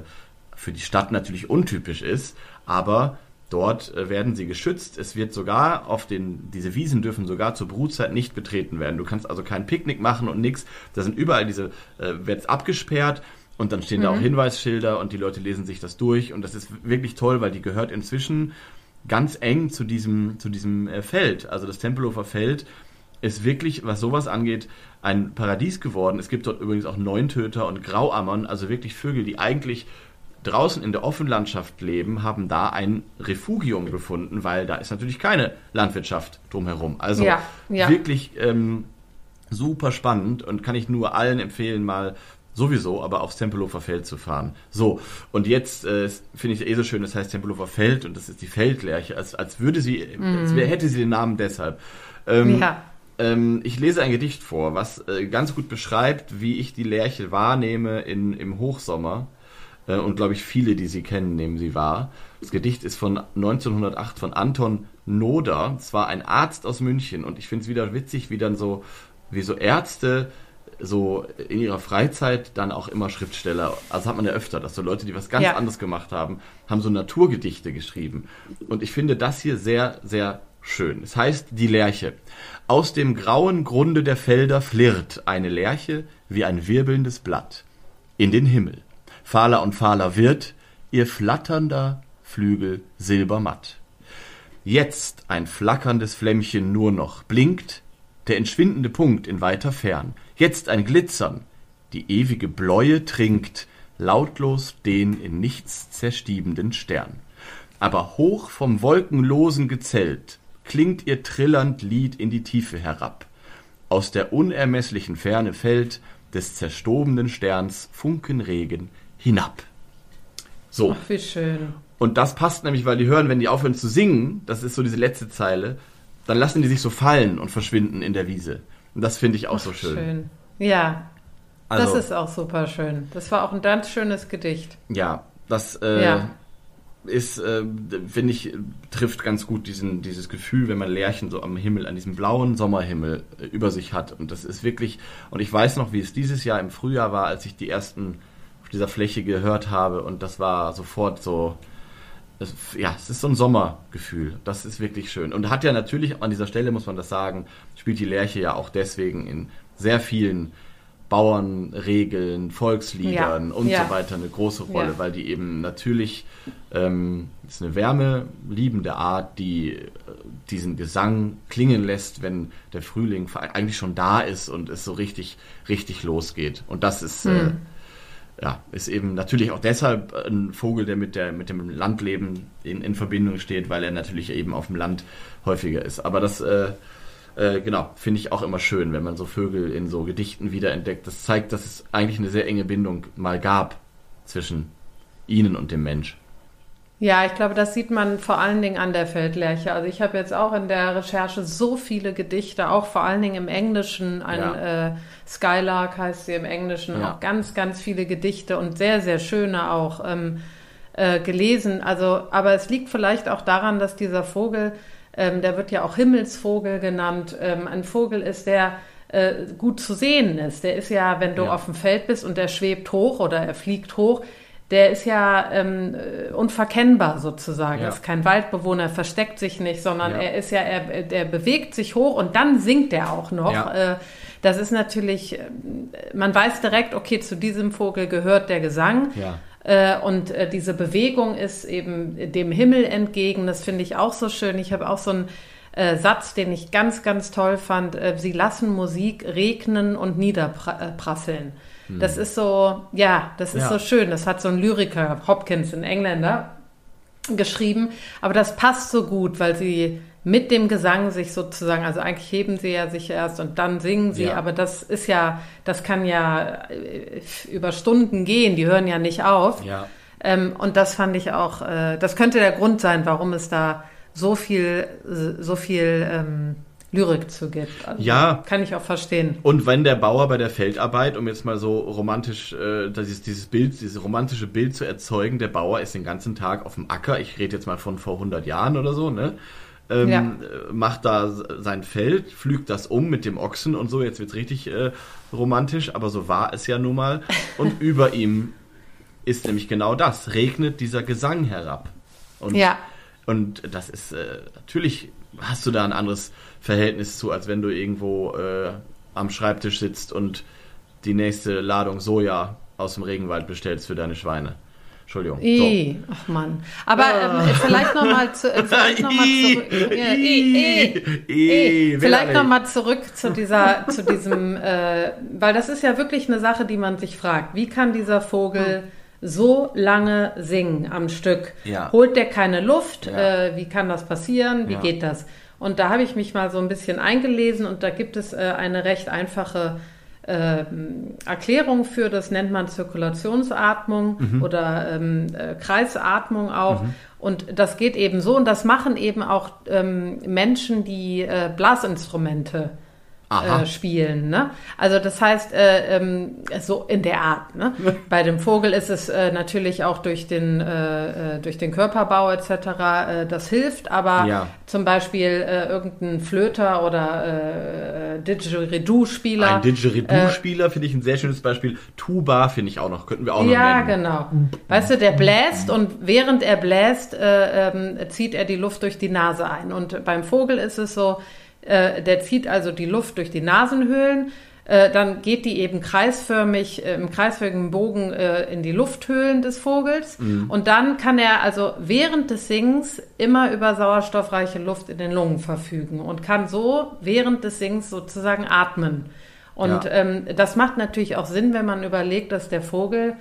für die Stadt natürlich untypisch ist, aber dort äh, werden sie geschützt. Es wird sogar auf den, diese Wiesen dürfen sogar zur Brutzeit nicht betreten werden. Du kannst also kein Picknick machen und nichts. Da sind überall diese, äh, wird abgesperrt und dann stehen mhm. da auch mhm. Hinweisschilder und die Leute lesen sich das durch und das ist wirklich toll, weil die gehört inzwischen ganz eng zu diesem, zu diesem äh, Feld. Also das Tempelhofer Feld ist wirklich, was sowas angeht, ein Paradies geworden. Es gibt dort übrigens auch Neuntöter und Grauammern, also wirklich Vögel, die eigentlich draußen in der Offenlandschaft leben, haben da ein Refugium gefunden, weil da ist natürlich keine Landwirtschaft drumherum. Also ja, ja. wirklich ähm, super spannend und kann ich nur allen empfehlen, mal sowieso, aber aufs Tempelhofer Feld zu fahren. So, und jetzt äh, finde ich eh so schön, das heißt Tempelhofer Feld und das ist die Feldlerche, als, als würde sie, mm. als wär, hätte sie den Namen deshalb. Ähm, ja. Ähm, ich lese ein Gedicht vor, was äh, ganz gut beschreibt, wie ich die Lerche wahrnehme in, im Hochsommer und glaube ich viele, die sie kennen, nehmen sie wahr. Das Gedicht ist von 1908 von Anton Noder. Es war ein Arzt aus München und ich finde es wieder witzig, wie dann so, wie so Ärzte so in ihrer Freizeit dann auch immer Schriftsteller, also hat man ja öfter, dass so Leute, die was ganz ja. anderes gemacht haben, haben so Naturgedichte geschrieben. Und ich finde das hier sehr, sehr schön. Es heißt Die Lerche. Aus dem grauen Grunde der Felder flirrt eine Lerche wie ein wirbelndes Blatt in den Himmel. Fahler und fahler wird ihr flatternder Flügel silbermatt. Jetzt ein flackerndes Flämmchen nur noch blinkt, der entschwindende Punkt in weiter Fern. Jetzt ein Glitzern, die ewige Bläue trinkt lautlos den in nichts zerstiebenden Stern. Aber hoch vom wolkenlosen Gezelt klingt ihr trillernd Lied in die Tiefe herab. Aus der unermesslichen Ferne fällt des zerstobenen Sterns Funkenregen hinab. So. Ach, wie schön. Und das passt nämlich, weil die hören, wenn die aufhören zu singen, das ist so diese letzte Zeile, dann lassen die sich so fallen und verschwinden in der Wiese. Und das finde ich auch Ach, so schön. schön. Ja, also, das ist auch super schön. Das war auch ein ganz schönes Gedicht. Ja, das äh, ja ist, äh, finde ich, trifft ganz gut diesen, dieses Gefühl, wenn man Lärchen so am Himmel, an diesem blauen Sommerhimmel äh, über sich hat. Und das ist wirklich, und ich weiß noch, wie es dieses Jahr im Frühjahr war, als ich die ersten dieser Fläche gehört habe. Und das war sofort so, es, ja, es ist so ein Sommergefühl. Das ist wirklich schön. Und hat ja natürlich, an dieser Stelle muss man das sagen, spielt die Lerche ja auch deswegen in sehr vielen Bauernregeln, Volksliedern ja. und ja. so weiter eine große Rolle, ja. weil die eben natürlich ähm, ist eine wärmeliebende Art, die äh, diesen Gesang klingen lässt, wenn der Frühling eigentlich schon da ist und es so richtig, richtig losgeht. Und das ist, hm. äh, ja, ist eben natürlich auch deshalb ein Vogel, der mit, der, mit dem Landleben in, in Verbindung steht, weil er natürlich eben auf dem Land häufiger ist. Aber das äh, äh, genau, finde ich auch immer schön, wenn man so Vögel in so Gedichten wiederentdeckt. Das zeigt, dass es eigentlich eine sehr enge Bindung mal gab zwischen ihnen und dem Mensch. Ja, ich glaube, das sieht man vor allen Dingen an der Feldlerche. Also ich habe jetzt auch in der Recherche so viele Gedichte, auch vor allen Dingen im Englischen, ein ja. äh, Skylark heißt sie im Englischen, ja. auch ganz, ganz viele Gedichte und sehr, sehr schöne auch ähm, äh, gelesen. Also, aber es liegt vielleicht auch daran, dass dieser Vogel ähm, der wird ja auch Himmelsvogel genannt, ähm, ein Vogel ist, der äh, gut zu sehen ist. Der ist ja, wenn du ja. auf dem Feld bist und der schwebt hoch oder er fliegt hoch, der ist ja ähm, äh, unverkennbar sozusagen. Ja. Ist kein Waldbewohner, versteckt sich nicht, sondern ja. er ist ja, er, der bewegt sich hoch und dann singt er auch noch. Ja. Äh, das ist natürlich, äh, man weiß direkt, okay, zu diesem Vogel gehört der Gesang. Ja. Äh, und diese Bewegung ist eben dem Himmel entgegen. Das finde ich auch so schön. Ich habe auch so einen Satz, den ich ganz, ganz toll fand. Sie lassen Musik regnen und niederprasseln. Hm. Das ist so, ja, das ist ja. so schön. Das hat so ein Lyriker, Hopkins, ein Engländer, geschrieben. Aber das passt so gut, weil sie mit dem Gesang sich sozusagen, also eigentlich heben sie ja sich erst und dann singen sie, ja. aber das ist ja, das kann ja äh, über Stunden gehen, die hören ja nicht auf. Ja. Ähm, und das fand ich auch, äh, das könnte der Grund sein, warum es da so viel, so viel ähm, Lyrik zu gibt. Also ja. Kann ich auch verstehen. Und wenn der Bauer bei der Feldarbeit, um jetzt mal so romantisch, äh, dieses, dieses Bild, dieses romantische Bild zu erzeugen, der Bauer ist den ganzen Tag auf dem Acker, ich rede jetzt mal von vor 100 Jahren oder so, ne? ähm, ja. macht da sein Feld, pflügt das um mit dem Ochsen und so. Jetzt wird es richtig äh, romantisch, aber so war es ja nun mal. Und über ihm ist nämlich genau das, regnet dieser Gesang herab. Und, ja. und das ist äh, natürlich, hast du da ein anderes Verhältnis zu, als wenn du irgendwo äh, am Schreibtisch sitzt und die nächste Ladung Soja aus dem Regenwald bestellst für deine Schweine. Entschuldigung. I, so. Ach Mann. Aber ähm, vielleicht nochmal zu, äh, vielleicht noch zurück. Ja, I, I, I, vielleicht nochmal zurück zu dieser, zu diesem, äh, weil das ist ja wirklich eine Sache, die man sich fragt. Wie kann dieser Vogel hm. So lange singen am Stück? Ja. Holt der keine Luft? Ja. Äh, wie kann das passieren? Wie ja. geht das? Und da habe ich mich mal so ein bisschen eingelesen und da gibt es äh, eine recht einfache äh, Erklärung für, das nennt man Zirkulationsatmung mhm. oder ähm, äh, Kreisatmung auch. Mhm. Und das geht eben so und das machen eben auch ähm, Menschen, die äh, Blasinstrumente äh, spielen. Ne? Also das heißt, äh, ähm, so in der Art. Ne? Bei dem Vogel ist es äh, natürlich auch durch den, äh, äh durch den Körperbau etc. Äh, das hilft, aber ja. zum Beispiel äh, irgendein Flöter oder äh, Didgeridoo-Spieler. Ein Didgeridoo-Spieler finde ich ein sehr schönes Beispiel. Tuba finde ich auch noch, könnten wir auch noch Ja, nennen. genau. Weißt du, der bläst und während er bläst, ähm, zieht er die Luft durch die Nase ein. Und beim Vogel ist es so, äh, der zieht also die Luft durch die Nasenhöhlen. Äh, dann geht die eben kreisförmig, äh, im kreisförmigen Bogen äh, in die Lufthöhlen des Vogels. Mhm. Und dann kann er also während des Singens immer über sauerstoffreiche Luft in den Lungen verfügen und kann so während des Singens sozusagen atmen. Und ja. ähm, das macht natürlich auch Sinn, wenn man überlegt, dass der Vogel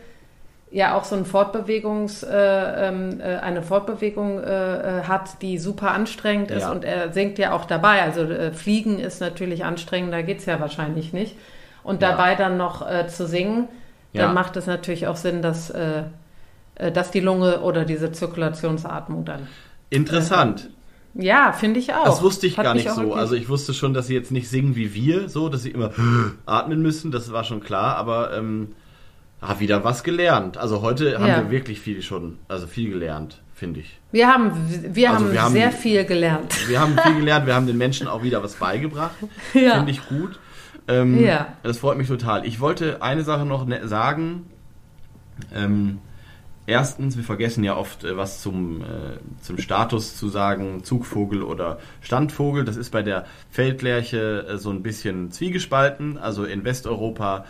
ja auch so ein Fortbewegungs, äh, ähm, äh, eine Fortbewegung äh, äh, hat, die super anstrengend ist ja. und er singt ja auch dabei. Also äh, Fliegen ist natürlich anstrengend, da geht's ja wahrscheinlich nicht. Und ja. dabei dann noch äh, zu singen, dann ja. macht es natürlich auch Sinn, dass, dass die Lunge oder diese Zirkulationsatmung dann. Interessant. Ja, finde ich auch. Das wusste ich Hat gar nicht so. Also ich wusste schon, dass sie jetzt nicht singen wie wir, so, dass sie immer atmen müssen, das war schon klar, aber ähm, Ah, wieder was gelernt. Also heute haben ja. wir wirklich viel schon, also viel gelernt, finde ich. Wir haben, wir, also haben wir haben sehr viel gelernt. Wir haben viel gelernt, wir haben den Menschen auch wieder was beigebracht. Ja. Finde ich gut. Ähm, ja. Das freut mich total. Ich wollte eine Sache noch ne sagen. Ähm, erstens, wir vergessen ja oft äh, was zum, äh, zum Status zu sagen, Zugvogel oder Standvogel. Das ist bei der Feldlerche äh, so ein bisschen zwiegespalten. Also in Westeuropa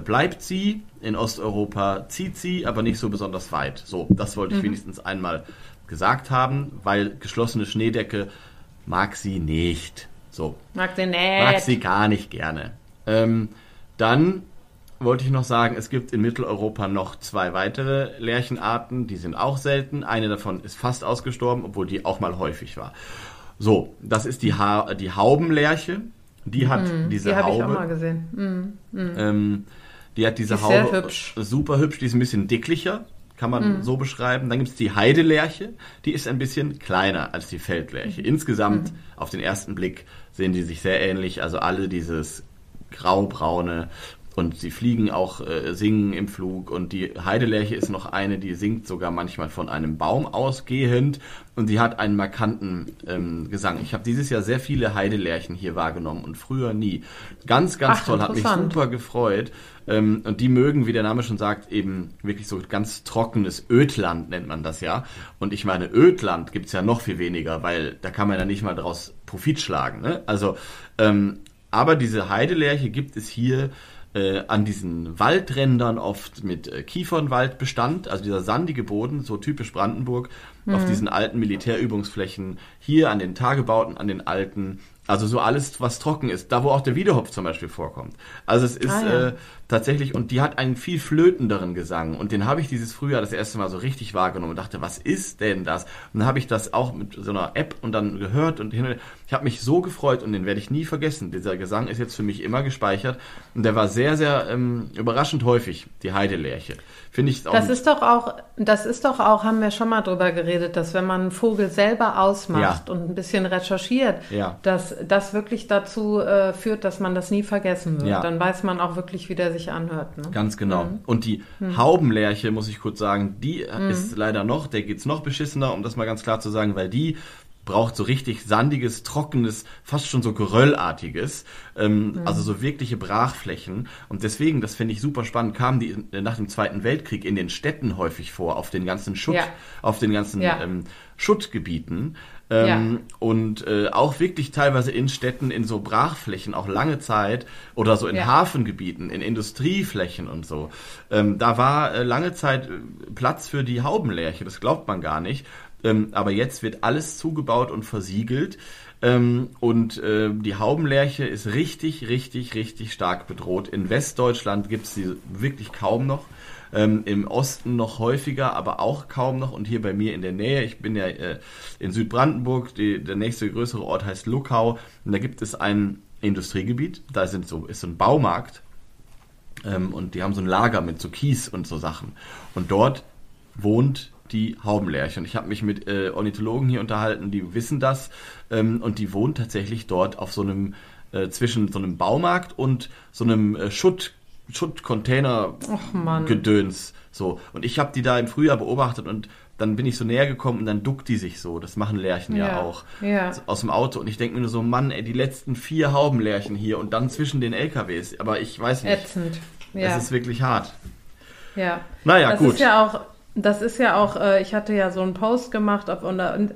bleibt sie, in Osteuropa zieht sie, aber nicht so besonders weit. So, das wollte ich mhm. wenigstens einmal gesagt haben, weil geschlossene Schneedecke mag sie nicht. So. Mag sie nicht. Mag sie gar nicht gerne. Ähm, dann wollte ich noch sagen, es gibt in Mitteleuropa noch zwei weitere Lerchenarten, die sind auch selten. Eine davon ist fast ausgestorben, obwohl die auch mal häufig war. So, das ist die, ha die Haubenlerche. Die hat mhm, diese die Haube. Die habe ich auch mal gesehen. Mhm, mhm. Ähm, die hat diese die Haube hübsch. super hübsch, die ist ein bisschen dicklicher, kann man mhm. so beschreiben. Dann gibt es die Heidelerche, die ist ein bisschen kleiner als die Feldlerche. Mhm. Insgesamt, mhm. auf den ersten Blick, sehen die sich sehr ähnlich. Also alle dieses graubraune und sie fliegen auch, äh, singen im Flug. Und die Heidelerche ist noch eine, die singt sogar manchmal von einem Baum ausgehend. Und sie hat einen markanten ähm, Gesang. Ich habe dieses Jahr sehr viele Heidelerchen hier wahrgenommen und früher nie. Ganz, ganz Ach, toll, hat mich super gefreut. Ähm, und die mögen, wie der Name schon sagt, eben wirklich so ganz trockenes Ödland nennt man das ja. Und ich meine, Ödland gibt's ja noch viel weniger, weil da kann man ja nicht mal draus Profit schlagen. Ne? Also, ähm, aber diese Heidelerche gibt es hier äh, an diesen Waldrändern oft mit äh, Kiefernwaldbestand, also dieser sandige Boden, so typisch Brandenburg, mhm. auf diesen alten Militärübungsflächen, hier an den Tagebauten, an den alten also so alles, was trocken ist, da wo auch der Wiedehopf zum Beispiel vorkommt. Also es ist ah, ja. äh, tatsächlich, und die hat einen viel flötenderen Gesang. Und den habe ich dieses Frühjahr das erste Mal so richtig wahrgenommen und dachte, was ist denn das? Und dann habe ich das auch mit so einer App und dann gehört und hin und Ich habe mich so gefreut und den werde ich nie vergessen. Dieser Gesang ist jetzt für mich immer gespeichert. Und der war sehr, sehr ähm, überraschend häufig, die Heidelerche. Finde ich auch. Das ist doch auch, das ist doch auch, haben wir schon mal drüber geredet, dass wenn man einen Vogel selber ausmacht ja. und ein bisschen recherchiert, ja. dass das wirklich dazu äh, führt, dass man das nie vergessen wird. Ja. Dann weiß man auch wirklich, wie der sich anhört. Ne? Ganz genau. Mhm. Und die mhm. Haubenlerche, muss ich kurz sagen, die mhm. ist leider noch, der geht's noch beschissener, um das mal ganz klar zu sagen, weil die braucht so richtig sandiges, trockenes, fast schon so Geröllartiges, ähm, mhm. also so wirkliche Brachflächen. Und deswegen, das finde ich super spannend, kamen die nach dem Zweiten Weltkrieg in den Städten häufig vor, auf den ganzen Schutt, ja. auf den ganzen ja. ähm, Schuttgebieten. Ähm, ja. Und äh, auch wirklich teilweise in Städten, in so Brachflächen, auch lange Zeit, oder so in ja. Hafengebieten, in Industrieflächen und so. Ähm, da war äh, lange Zeit äh, Platz für die Haubenlerche, das glaubt man gar nicht. Ähm, aber jetzt wird alles zugebaut und versiegelt. Ähm, und äh, die Haubenlerche ist richtig, richtig, richtig stark bedroht. In Westdeutschland gibt es sie wirklich kaum noch. Ähm, Im Osten noch häufiger, aber auch kaum noch. Und hier bei mir in der Nähe, ich bin ja äh, in Südbrandenburg, die, der nächste größere Ort heißt Luckau. Und da gibt es ein Industriegebiet, da sind so, ist so ein Baumarkt. Ähm, und die haben so ein Lager mit so Kies und so Sachen. Und dort wohnt die Haubenlerche. Und ich habe mich mit äh, Ornithologen hier unterhalten, die wissen das. Ähm, und die wohnt tatsächlich dort auf so einem äh, zwischen so einem Baumarkt und so einem äh, Schutt, Schuttcontainer-Gedöns. So. Und ich habe die da im Frühjahr beobachtet und dann bin ich so näher gekommen und dann duckt die sich so. Das machen Lerchen ja, ja auch. Ja. Aus dem Auto. Und ich denke mir nur so, Mann, ey, die letzten vier Haubenlärchen hier und dann zwischen den LKWs. Aber ich weiß nicht. Ätzend. Ja. Es ist wirklich hart. Ja. Naja, das gut. Ist ja auch, das ist ja auch, äh, ich hatte ja so einen Post gemacht auf,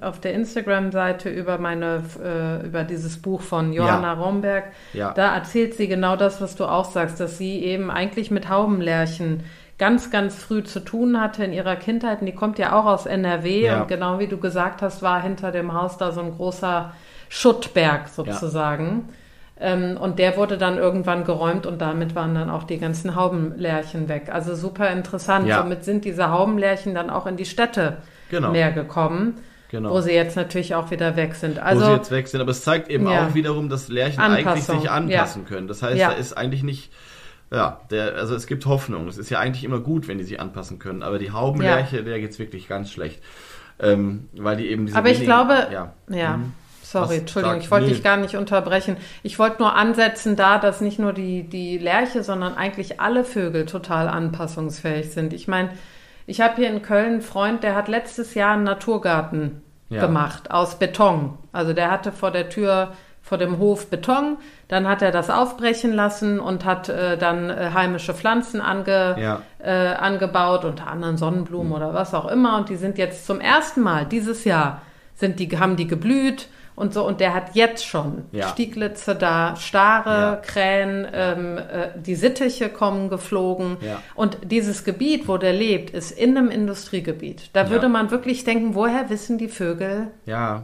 auf der Instagram-Seite über meine, äh, über dieses Buch von Johanna ja. Romberg. Ja. Da erzählt sie genau das, was du auch sagst, dass sie eben eigentlich mit Haubenlärchen ganz, ganz früh zu tun hatte in ihrer Kindheit. Und die kommt ja auch aus NRW ja. und genau wie du gesagt hast, war hinter dem Haus da so ein großer Schuttberg sozusagen. Ja. Ähm, und der wurde dann irgendwann geräumt und damit waren dann auch die ganzen Haubenlärchen weg. Also super interessant. Ja. Somit sind diese Haubenlärchen dann auch in die Städte genau. mehr gekommen. Genau. Wo sie jetzt natürlich auch wieder weg sind. Also, wo sie jetzt weg sind. Aber es zeigt eben ja. auch wiederum, dass Lärchen Anpassung. eigentlich sich anpassen ja. können. Das heißt, da ist eigentlich nicht ja, der, also es gibt Hoffnung. Es ist ja eigentlich immer gut, wenn die sich anpassen können. Aber die Haubenlerche, ja. der geht's wirklich ganz schlecht. Ähm, weil die eben diese Aber ich glaube, ja. ja. Mhm. Sorry, Was Entschuldigung, ich wollte nee. dich gar nicht unterbrechen. Ich wollte nur ansetzen da, dass nicht nur die, die Lerche, sondern eigentlich alle Vögel total anpassungsfähig sind. Ich meine, ich habe hier in Köln einen Freund, der hat letztes Jahr einen Naturgarten ja. gemacht aus Beton. Also der hatte vor der Tür vor dem Hof Beton. Dann hat er das aufbrechen lassen und hat äh, dann äh, heimische Pflanzen ange, ja. äh, angebaut, unter anderem Sonnenblumen mhm. oder was auch immer. Und die sind jetzt zum ersten Mal dieses Jahr sind die, haben die geblüht und so. Und der hat jetzt schon ja. Stieglitze da, Stare, ja. Krähen, ähm, äh, die Sittiche kommen geflogen. Ja. Und dieses Gebiet, wo der lebt, ist in einem Industriegebiet. Da würde man wirklich denken, woher wissen die Vögel,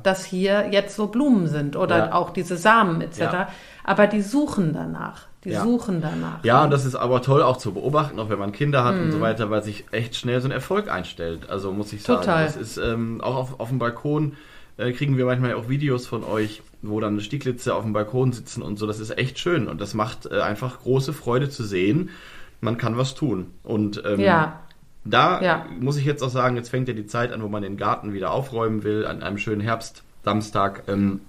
dass hier jetzt so Blumen sind oder auch diese Samen etc. Aber die suchen danach. Die ja. suchen danach. Ja, und das ist aber toll auch zu beobachten, auch wenn man Kinder hat mm. und so mhm. weiter, weil sich echt schnell so ein Erfolg einstellt. Also muss ich sagen, Total. das ist ähm, auch auf, auf dem Balkon äh, kriegen wir manchmal auch Videos von euch, wo dann Stieglitze auf dem Balkon sitzen und so. Das ist echt schön und das macht äh, einfach große Freude zu sehen. Man kann was tun. Und ähm, ja. da ja. muss ich jetzt auch sagen, jetzt fängt ja die Zeit an, wo man den Garten wieder aufräumen will, an einem schönen Herbstsamstag. Ähm,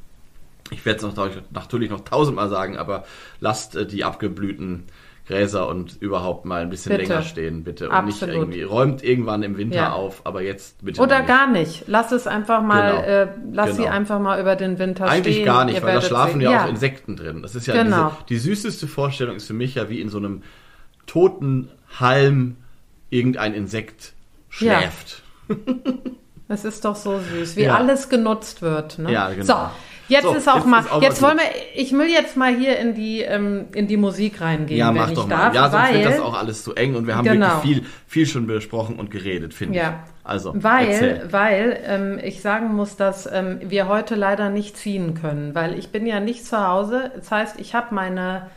ich werde es natürlich noch tausendmal sagen, aber lasst äh, die abgeblühten Gräser und überhaupt mal ein bisschen bitte. länger stehen, bitte. Und Absolut. nicht irgendwie, räumt irgendwann im Winter ja. auf, aber jetzt bitte. Oder nicht. gar nicht. Lass es einfach mal, genau. äh, lass genau. sie einfach mal über den Winter Eigentlich stehen. Eigentlich gar nicht, Ihr weil da schlafen ja, ja, auch Insekten drin. Das ist ja genau. diese, die süßeste Vorstellung ist für mich ja wie in so einem toten Halm irgendein Insekt schläft. Ja. Das ist doch so süß, wie ja. alles genutzt wird. Ne? Ja, genau. So, Jetzt so, ist auch jetzt mal, ist auch jetzt wollen wir, ich will jetzt mal hier in die, ähm, in die Musik reingehen, ja, mach doch darf. Mal. Ja, sonst wird das auch alles zu eng und wir haben genau. wirklich viel, viel schon besprochen und geredet, finde ja. ich. Also, weil, erzähl. weil ähm, ich sagen muss, dass ähm, wir heute leider nicht ziehen können, weil ich bin ja nicht zu Hause. Das heißt, ich habe meine,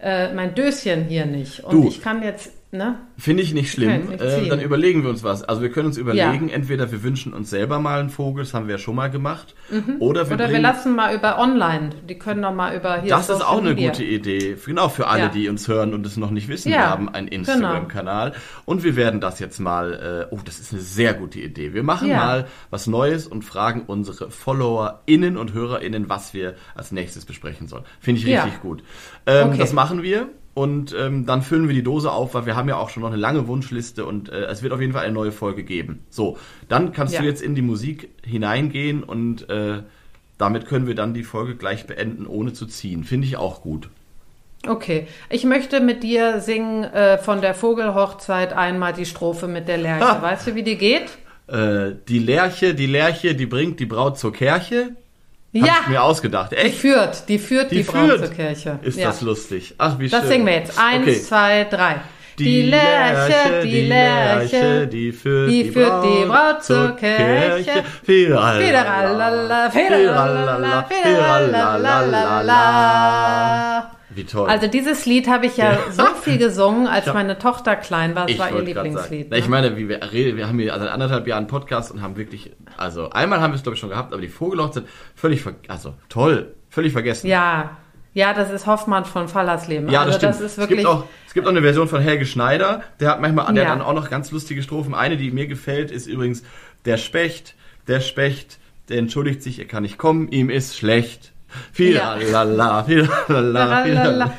äh, mein Döschen hier nicht und du. ich kann jetzt Ne? Finde ich nicht schlimm. Äh, dann überlegen wir uns was. Also wir können uns überlegen, ja. entweder wir wünschen uns selber mal einen Vogel, das haben wir ja schon mal gemacht, mhm. oder wir oder wir lassen mal über online. Die können doch mal über hier. Das ist auch eine Media. gute Idee. Genau für alle, ja. die uns hören und es noch nicht wissen. Ja. Wir haben einen genau. Instagram-Kanal genau. und wir werden das jetzt mal. Äh, oh, das ist eine sehr gute Idee. Wir machen mal was Neues und fragen unsere FollowerInnen und HörerInnen, was wir als nächstes besprechen sollen. Finde ich richtig gut. Ähm, okay. Das machen wir. Und ähm, dann füllen wir die Dose auf, weil wir haben ja auch schon noch eine lange Wunschliste und äh, es wird auf jeden Fall eine neue Folge geben. So, dann kannst ja. du jetzt in die Musik hineingehen und äh, damit können wir dann die Folge gleich beenden, ohne zu ziehen. Finde ich auch gut. Okay, ich möchte mit dir singen äh, von der Vogelhochzeit einmal die Strophe mit der Lerche. Ha. Weißt du, wie die geht? Äh, die Lerche, die Lerche, die bringt die Braut zur Kirche. Hab ja. ich mir ausgedacht. Echt? Die führt, die führt die, die Kirche. Ist ja. das lustig. Ach, wie schön. Das singen wir jetzt. Eins, okay. zwei, drei. Die, die Lerche, die Lerche, die führt die, führt die Braut zur Kirche. Federalala, federalala, federalala. Wie toll. Also dieses Lied habe ich ja so viel gesungen, als meine Tochter klein war. Es war ihr Lieblingslied. Ne? Ich meine, wir, wir haben hier seit anderthalb Jahren einen Podcast und haben wirklich, also einmal haben wir es glaube ich schon gehabt, aber die Vogelhochzeit völlig, also toll, völlig vergessen. Ja, ja, das ist Hoffmann von Fallersleben. Ja, das also, stimmt. Das ist wirklich es, gibt auch, es gibt auch eine Version von Helge Schneider, der hat manchmal, der ja. hat dann auch noch ganz lustige Strophen. Eine, die mir gefällt, ist übrigens der Specht, der Specht, der entschuldigt sich, er kann nicht kommen, ihm ist schlecht. Fila la la, fila la la, fila la.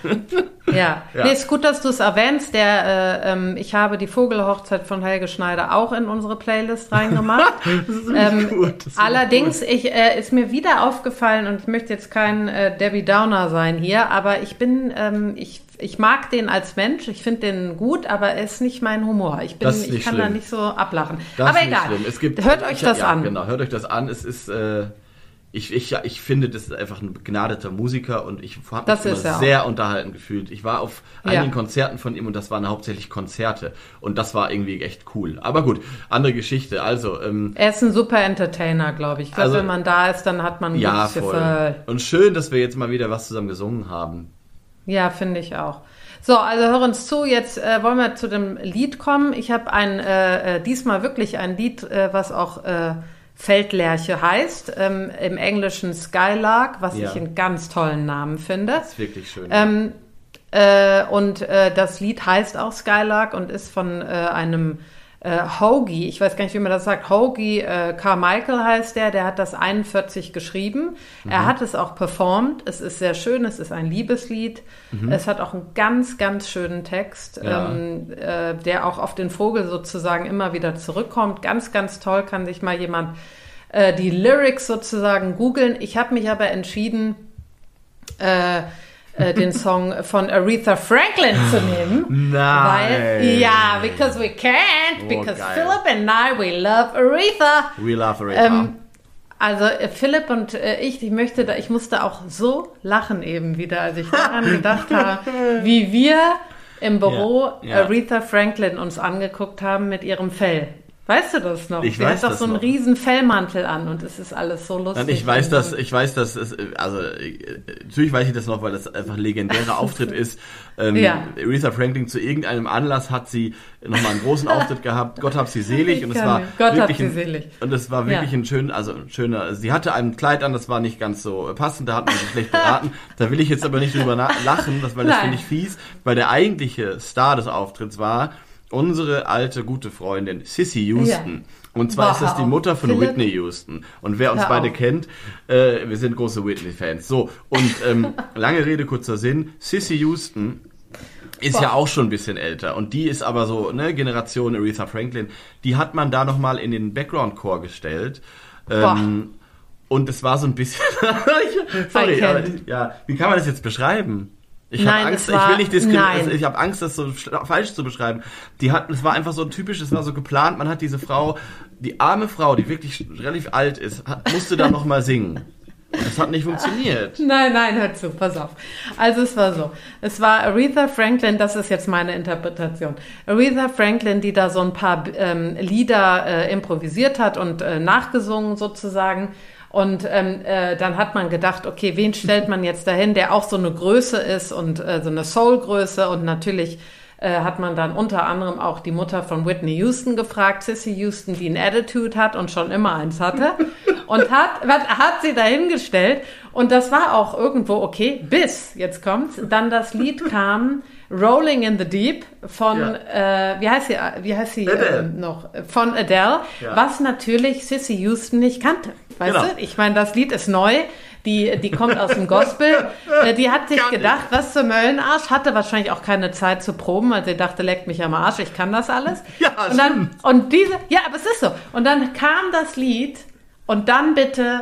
Ja, ja. Nee, ist gut, dass du es erwähnst. Der, äh, ähm, ich habe die Vogelhochzeit von Helge Schneider auch in unsere Playlist reingemacht. ähm, gut, allerdings ich, äh, ist mir wieder aufgefallen und ich möchte jetzt kein äh, Debbie Downer sein hier, aber ich bin, ähm, ich, ich mag den als Mensch. Ich finde den gut, aber er ist nicht mein Humor. Ich bin, ich kann schlimm. da nicht so ablachen. Das aber egal. Es gibt, hört euch das ja, an. Genau, hört euch das an. Es ist äh, ich, ich, ich finde, das ist einfach ein begnadeter Musiker und ich habe mich immer sehr unterhalten gefühlt. Ich war auf einigen ja. Konzerten von ihm und das waren hauptsächlich Konzerte und das war irgendwie echt cool. Aber gut, andere Geschichte. Also ähm, er ist ein super Entertainer, glaube ich. Ich glaube, also, wenn man da ist, dann hat man ein ja, gutes voll. Gefühl. Und schön, dass wir jetzt mal wieder was zusammen gesungen haben. Ja, finde ich auch. So, also hör uns zu. Jetzt äh, wollen wir zu dem Lied kommen. Ich habe ein äh, äh diesmal wirklich ein Lied, äh, was auch äh, Feldlerche heißt, ähm, im Englischen Skylark, was ja. ich einen ganz tollen Namen finde. Das ist wirklich schön. Ähm, äh, und äh, das Lied heißt auch Skylark und ist von äh, einem äh, Hoagie, ich weiß gar nicht, wie man das sagt, Hoagie äh, Carmichael heißt der, der hat das 41 geschrieben. Mhm. Er hat es auch performt. Es ist sehr schön, es ist ein Liebeslied. Mhm. Es hat auch einen ganz, ganz schönen Text, ja. ähm, äh, der auch auf den Vogel sozusagen immer wieder zurückkommt. Ganz, ganz toll, kann sich mal jemand äh, die Lyrics sozusagen googeln. Ich habe mich aber entschieden, äh, äh, den Song von Aretha Franklin zu nehmen. Nein. Weil, ja, because we can't, oh, because geil. Philip and I, we love Aretha. We love Aretha. Ähm, also äh, Philipp und äh, ich, ich möchte da, ich musste auch so lachen eben wieder, als ich daran gedacht habe, wie wir im Büro ja, ja. Aretha Franklin uns angeguckt haben mit ihrem Fell. Weißt du das noch? Ich Sie weiß hat doch so einen noch. riesen Fellmantel an und es ist alles so lustig. Nein, ich weiß das, ich weiß das, also natürlich weiß ich das noch, weil das einfach ein legendärer Auftritt ist. Ähm, ja. Aretha Franklin zu irgendeinem Anlass hat sie nochmal einen großen Auftritt gehabt. Gott hab sie selig und es war Gott wirklich ein, selig. und es war wirklich ja. ein schön, also ein schöner. Sie hatte ein Kleid an, das war nicht ganz so passend, da hat man sie schlecht beraten. da will ich jetzt aber nicht drüber lachen, das, weil das finde ich fies, weil der eigentliche Star des Auftritts war unsere alte gute Freundin Sissy Houston. Ja. Und zwar wow. ist das die Mutter von Philipp. Whitney Houston. Und wer uns Hör beide auf. kennt, äh, wir sind große Whitney-Fans. So, und ähm, lange Rede, kurzer Sinn, Sissy Houston ist Boah. ja auch schon ein bisschen älter und die ist aber so, ne, Generation Aretha Franklin, die hat man da nochmal in den Background-Chor gestellt. Ähm, und es war so ein bisschen, sorry, aber, ja, wie kann man das jetzt beschreiben? Ich habe Angst, war, ich will nicht diskriminieren, also ich habe Angst, das so falsch zu beschreiben. Die hat, es war einfach so typisch, es war so geplant, man hat diese Frau, die arme Frau, die wirklich relativ alt ist, hat, musste da nochmal singen. Das hat nicht funktioniert. Nein, nein, hör zu, pass auf. Also es war so. Es war Aretha Franklin, das ist jetzt meine Interpretation. Aretha Franklin, die da so ein paar ähm, Lieder äh, improvisiert hat und äh, nachgesungen sozusagen. Und ähm, äh, dann hat man gedacht, okay, wen stellt man jetzt dahin, der auch so eine Größe ist und äh, so eine Soul-Größe. Und natürlich äh, hat man dann unter anderem auch die Mutter von Whitney Houston gefragt, Sissy Houston, die ein Attitude hat und schon immer eins hatte. Und hat, hat sie dahingestellt. Und das war auch irgendwo okay, bis, jetzt kommt's, dann das Lied kam, Rolling in the Deep von, ja. äh, wie heißt sie, wie heißt sie äh, noch? Von Adele, ja. was natürlich Sissy Houston nicht kannte. Weißt genau. du? Ich meine, das Lied ist neu. Die, die kommt aus dem Gospel. Äh, die hat sich gedacht, was zum Möllenarsch, hatte wahrscheinlich auch keine Zeit zu proben, weil sie dachte, leckt mich am Arsch, ich kann das alles. Ja, und dann, und diese, ja, aber es ist so. Und dann kam das Lied und dann bitte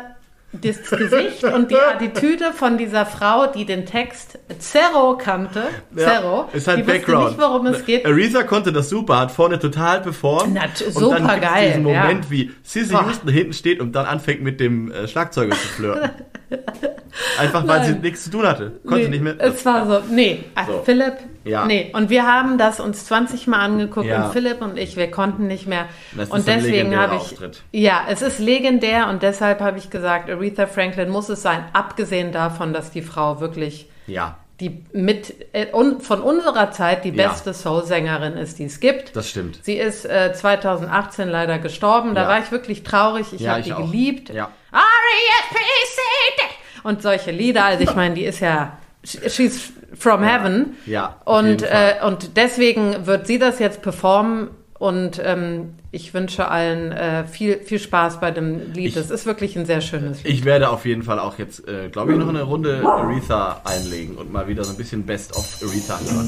das Gesicht und die Attitüde von dieser Frau, die den Text Zero kannte, Zero, ja, ist halt die Background. nicht, worum es geht. Aretha konnte das super, hat vorne total performt. Na, super und dann geil. diesen Moment, ja. wie Sissy Houston hinten steht und dann anfängt mit dem äh, Schlagzeuger zu flirten. Einfach weil Nein. sie nichts zu tun hatte. Konnte nee, nicht mehr. Es war so, nee, so. Philipp, ja. nee. Und wir haben das uns 20 Mal angeguckt ja. und Philipp und ich, wir konnten nicht mehr. Das und deswegen habe ich, Auftritt. ja, es ist legendär und deshalb habe ich gesagt, Aretha Franklin muss es sein, abgesehen davon, dass die Frau wirklich ja die mit äh, von unserer Zeit die beste ja. Soul-Sängerin ist, die es gibt. Das stimmt. Sie ist äh, 2018 leider gestorben. Da war ich wirklich traurig. Ich habe die auch. geliebt. Ja. R-E-S-P-C-T und solche Lieder. Also ich meine, die ist ja she's from heaven. Ja. Und äh, und deswegen wird sie das jetzt performen Und ähm, ich wünsche allen äh, viel, viel Spaß bei dem Lied. Es ist wirklich ein sehr schönes Lied. Ich werde auf jeden Fall auch jetzt, äh, glaube ich, noch eine Runde Aretha einlegen und mal wieder so ein bisschen Best of Aretha hören.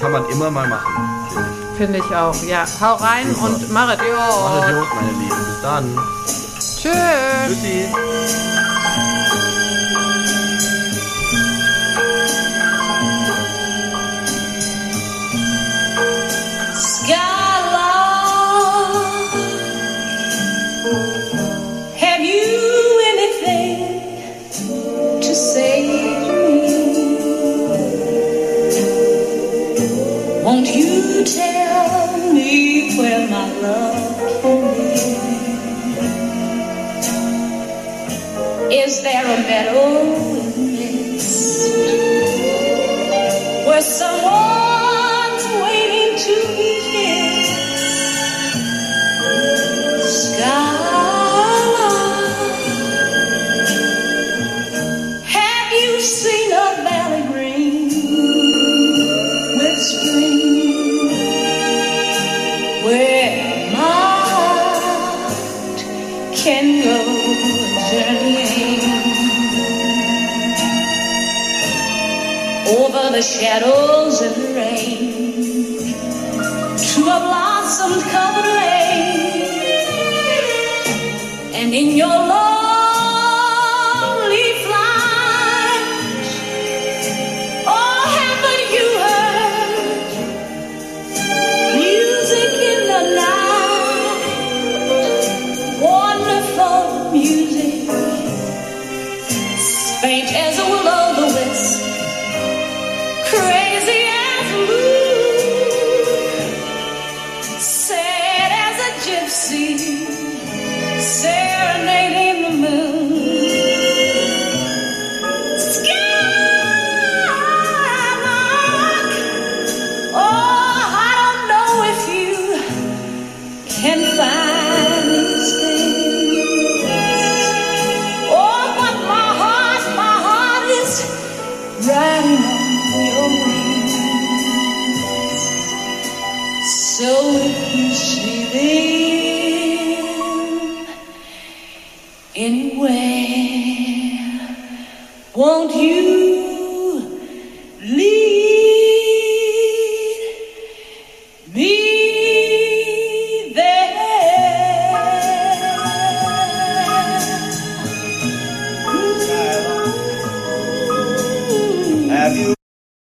Kann man immer mal machen, finde ich. Finde ich auch. Ja, hau rein Super. und Marit Marit meine Lieben. Bis dann. Tschüss. Tschüssi. tell me where my love can be? Is there a meadow in this where someone declaró